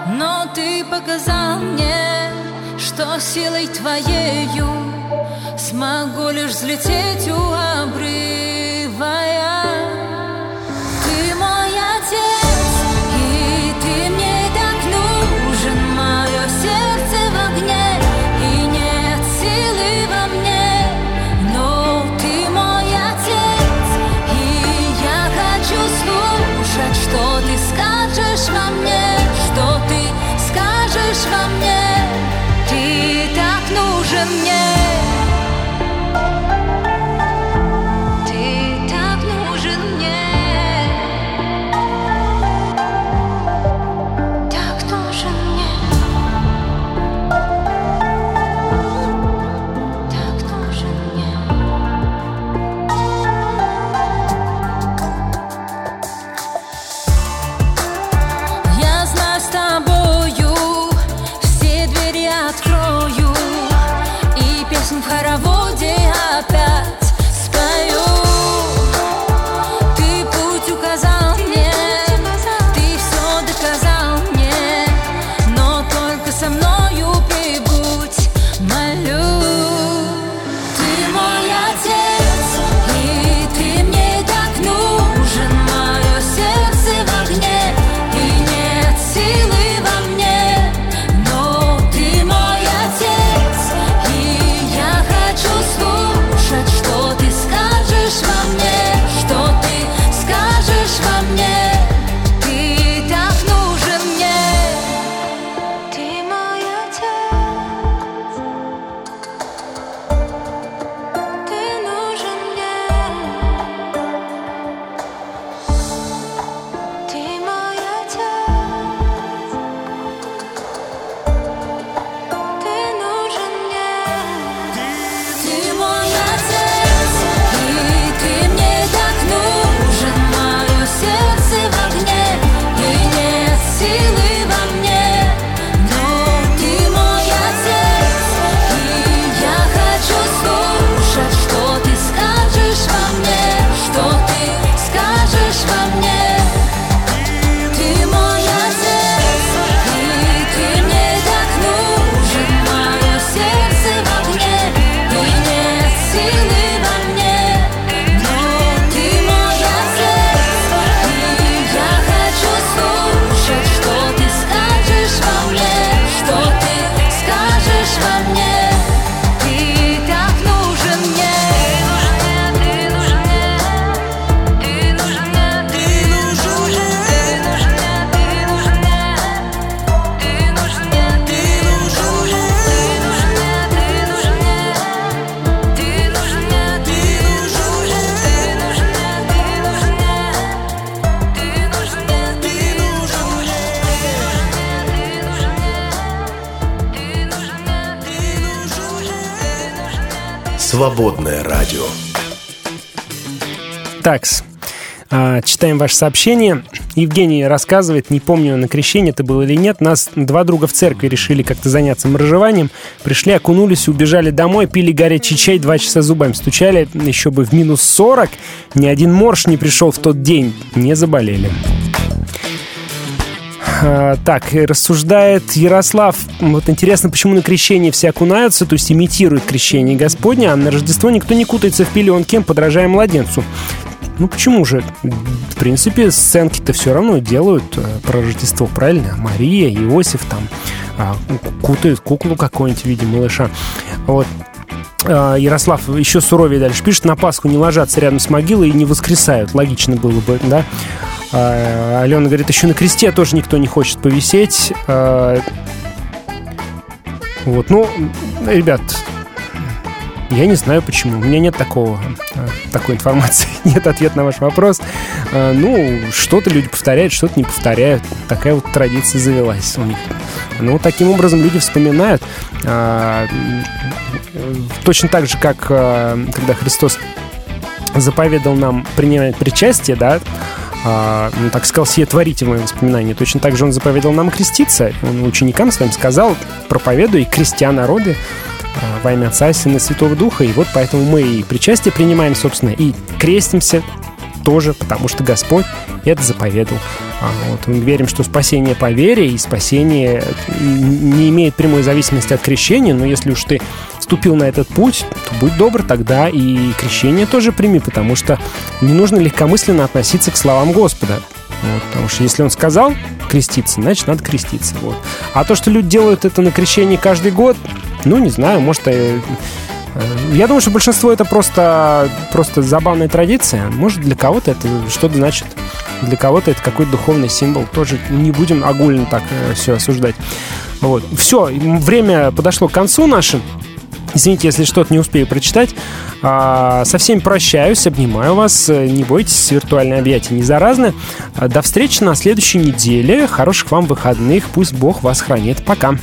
Но ты показал мне, что силой твоею Смогу лишь взлететь у обрыва. Читаем ваше сообщение. Евгений рассказывает, не помню, на крещение это было или нет, нас два друга в церкви решили как-то заняться морожеванием. Пришли, окунулись, убежали домой, пили горячий чай, два часа зубами стучали, еще бы в минус 40. Ни один морж не пришел в тот день, не заболели. А, Так, рассуждает Ярослав. Вот интересно, почему на крещение все окунаются, то есть имитируют крещение Господня, а на Рождество никто не кутается в пеленки, подражая младенцу. Ну почему же? В принципе, сценки-то все равно делают э, про Рождество, правильно? Мария, Иосиф там а, кутают куклу какую-нибудь в виде малыша. Вот. А, Ярослав еще суровее дальше пишет, на Пасху не ложатся рядом с могилой и не воскресают. Логично было бы, да? А, Алена говорит, еще на кресте тоже никто не хочет повисеть. Вот, ну, ребят, я не знаю почему. У меня нет такого, э, такой информации, [LAUGHS] нет ответа на ваш вопрос. Э, Ну, что-то люди повторяют, что-то не повторяют. Такая вот традиция завелась у них. Ну, таким образом люди вспоминают. э, Точно так же, как когда Христос заповедал нам принимать причастие, да, ну, так сказал, сие творите в моем воспоминании. Точно так же он заповедал нам креститься. Он ученикам своим сказал, проповедуй, крестя народы во имя Отца, Сына и Святого Духа. И вот поэтому мы и причастие принимаем, собственно, и крестимся тоже, потому что Господь это заповедал. А, вот мы верим, что спасение по вере и спасение не имеет прямой зависимости от крещения, но если уж ты вступил на этот путь, то будь добр тогда и крещение тоже прими, потому что не нужно легкомысленно относиться к словам Господа. Вот, потому что если он сказал креститься, значит надо креститься. Вот. А то, что люди делают это на крещении каждый год, ну не знаю, может э, э, я думаю, что большинство это просто, просто забавная традиция. Может, для кого-то это что-то значит. Для кого-то это какой-то духовный символ. Тоже не будем огульно так все осуждать. Вот. Все, время подошло к концу наше. Извините, если что-то не успею прочитать. А, со всеми прощаюсь, обнимаю вас. Не бойтесь, виртуальное объятие не заразно. А, До встречи на следующей неделе. Хороших вам выходных. Пусть Бог вас хранит. Пока.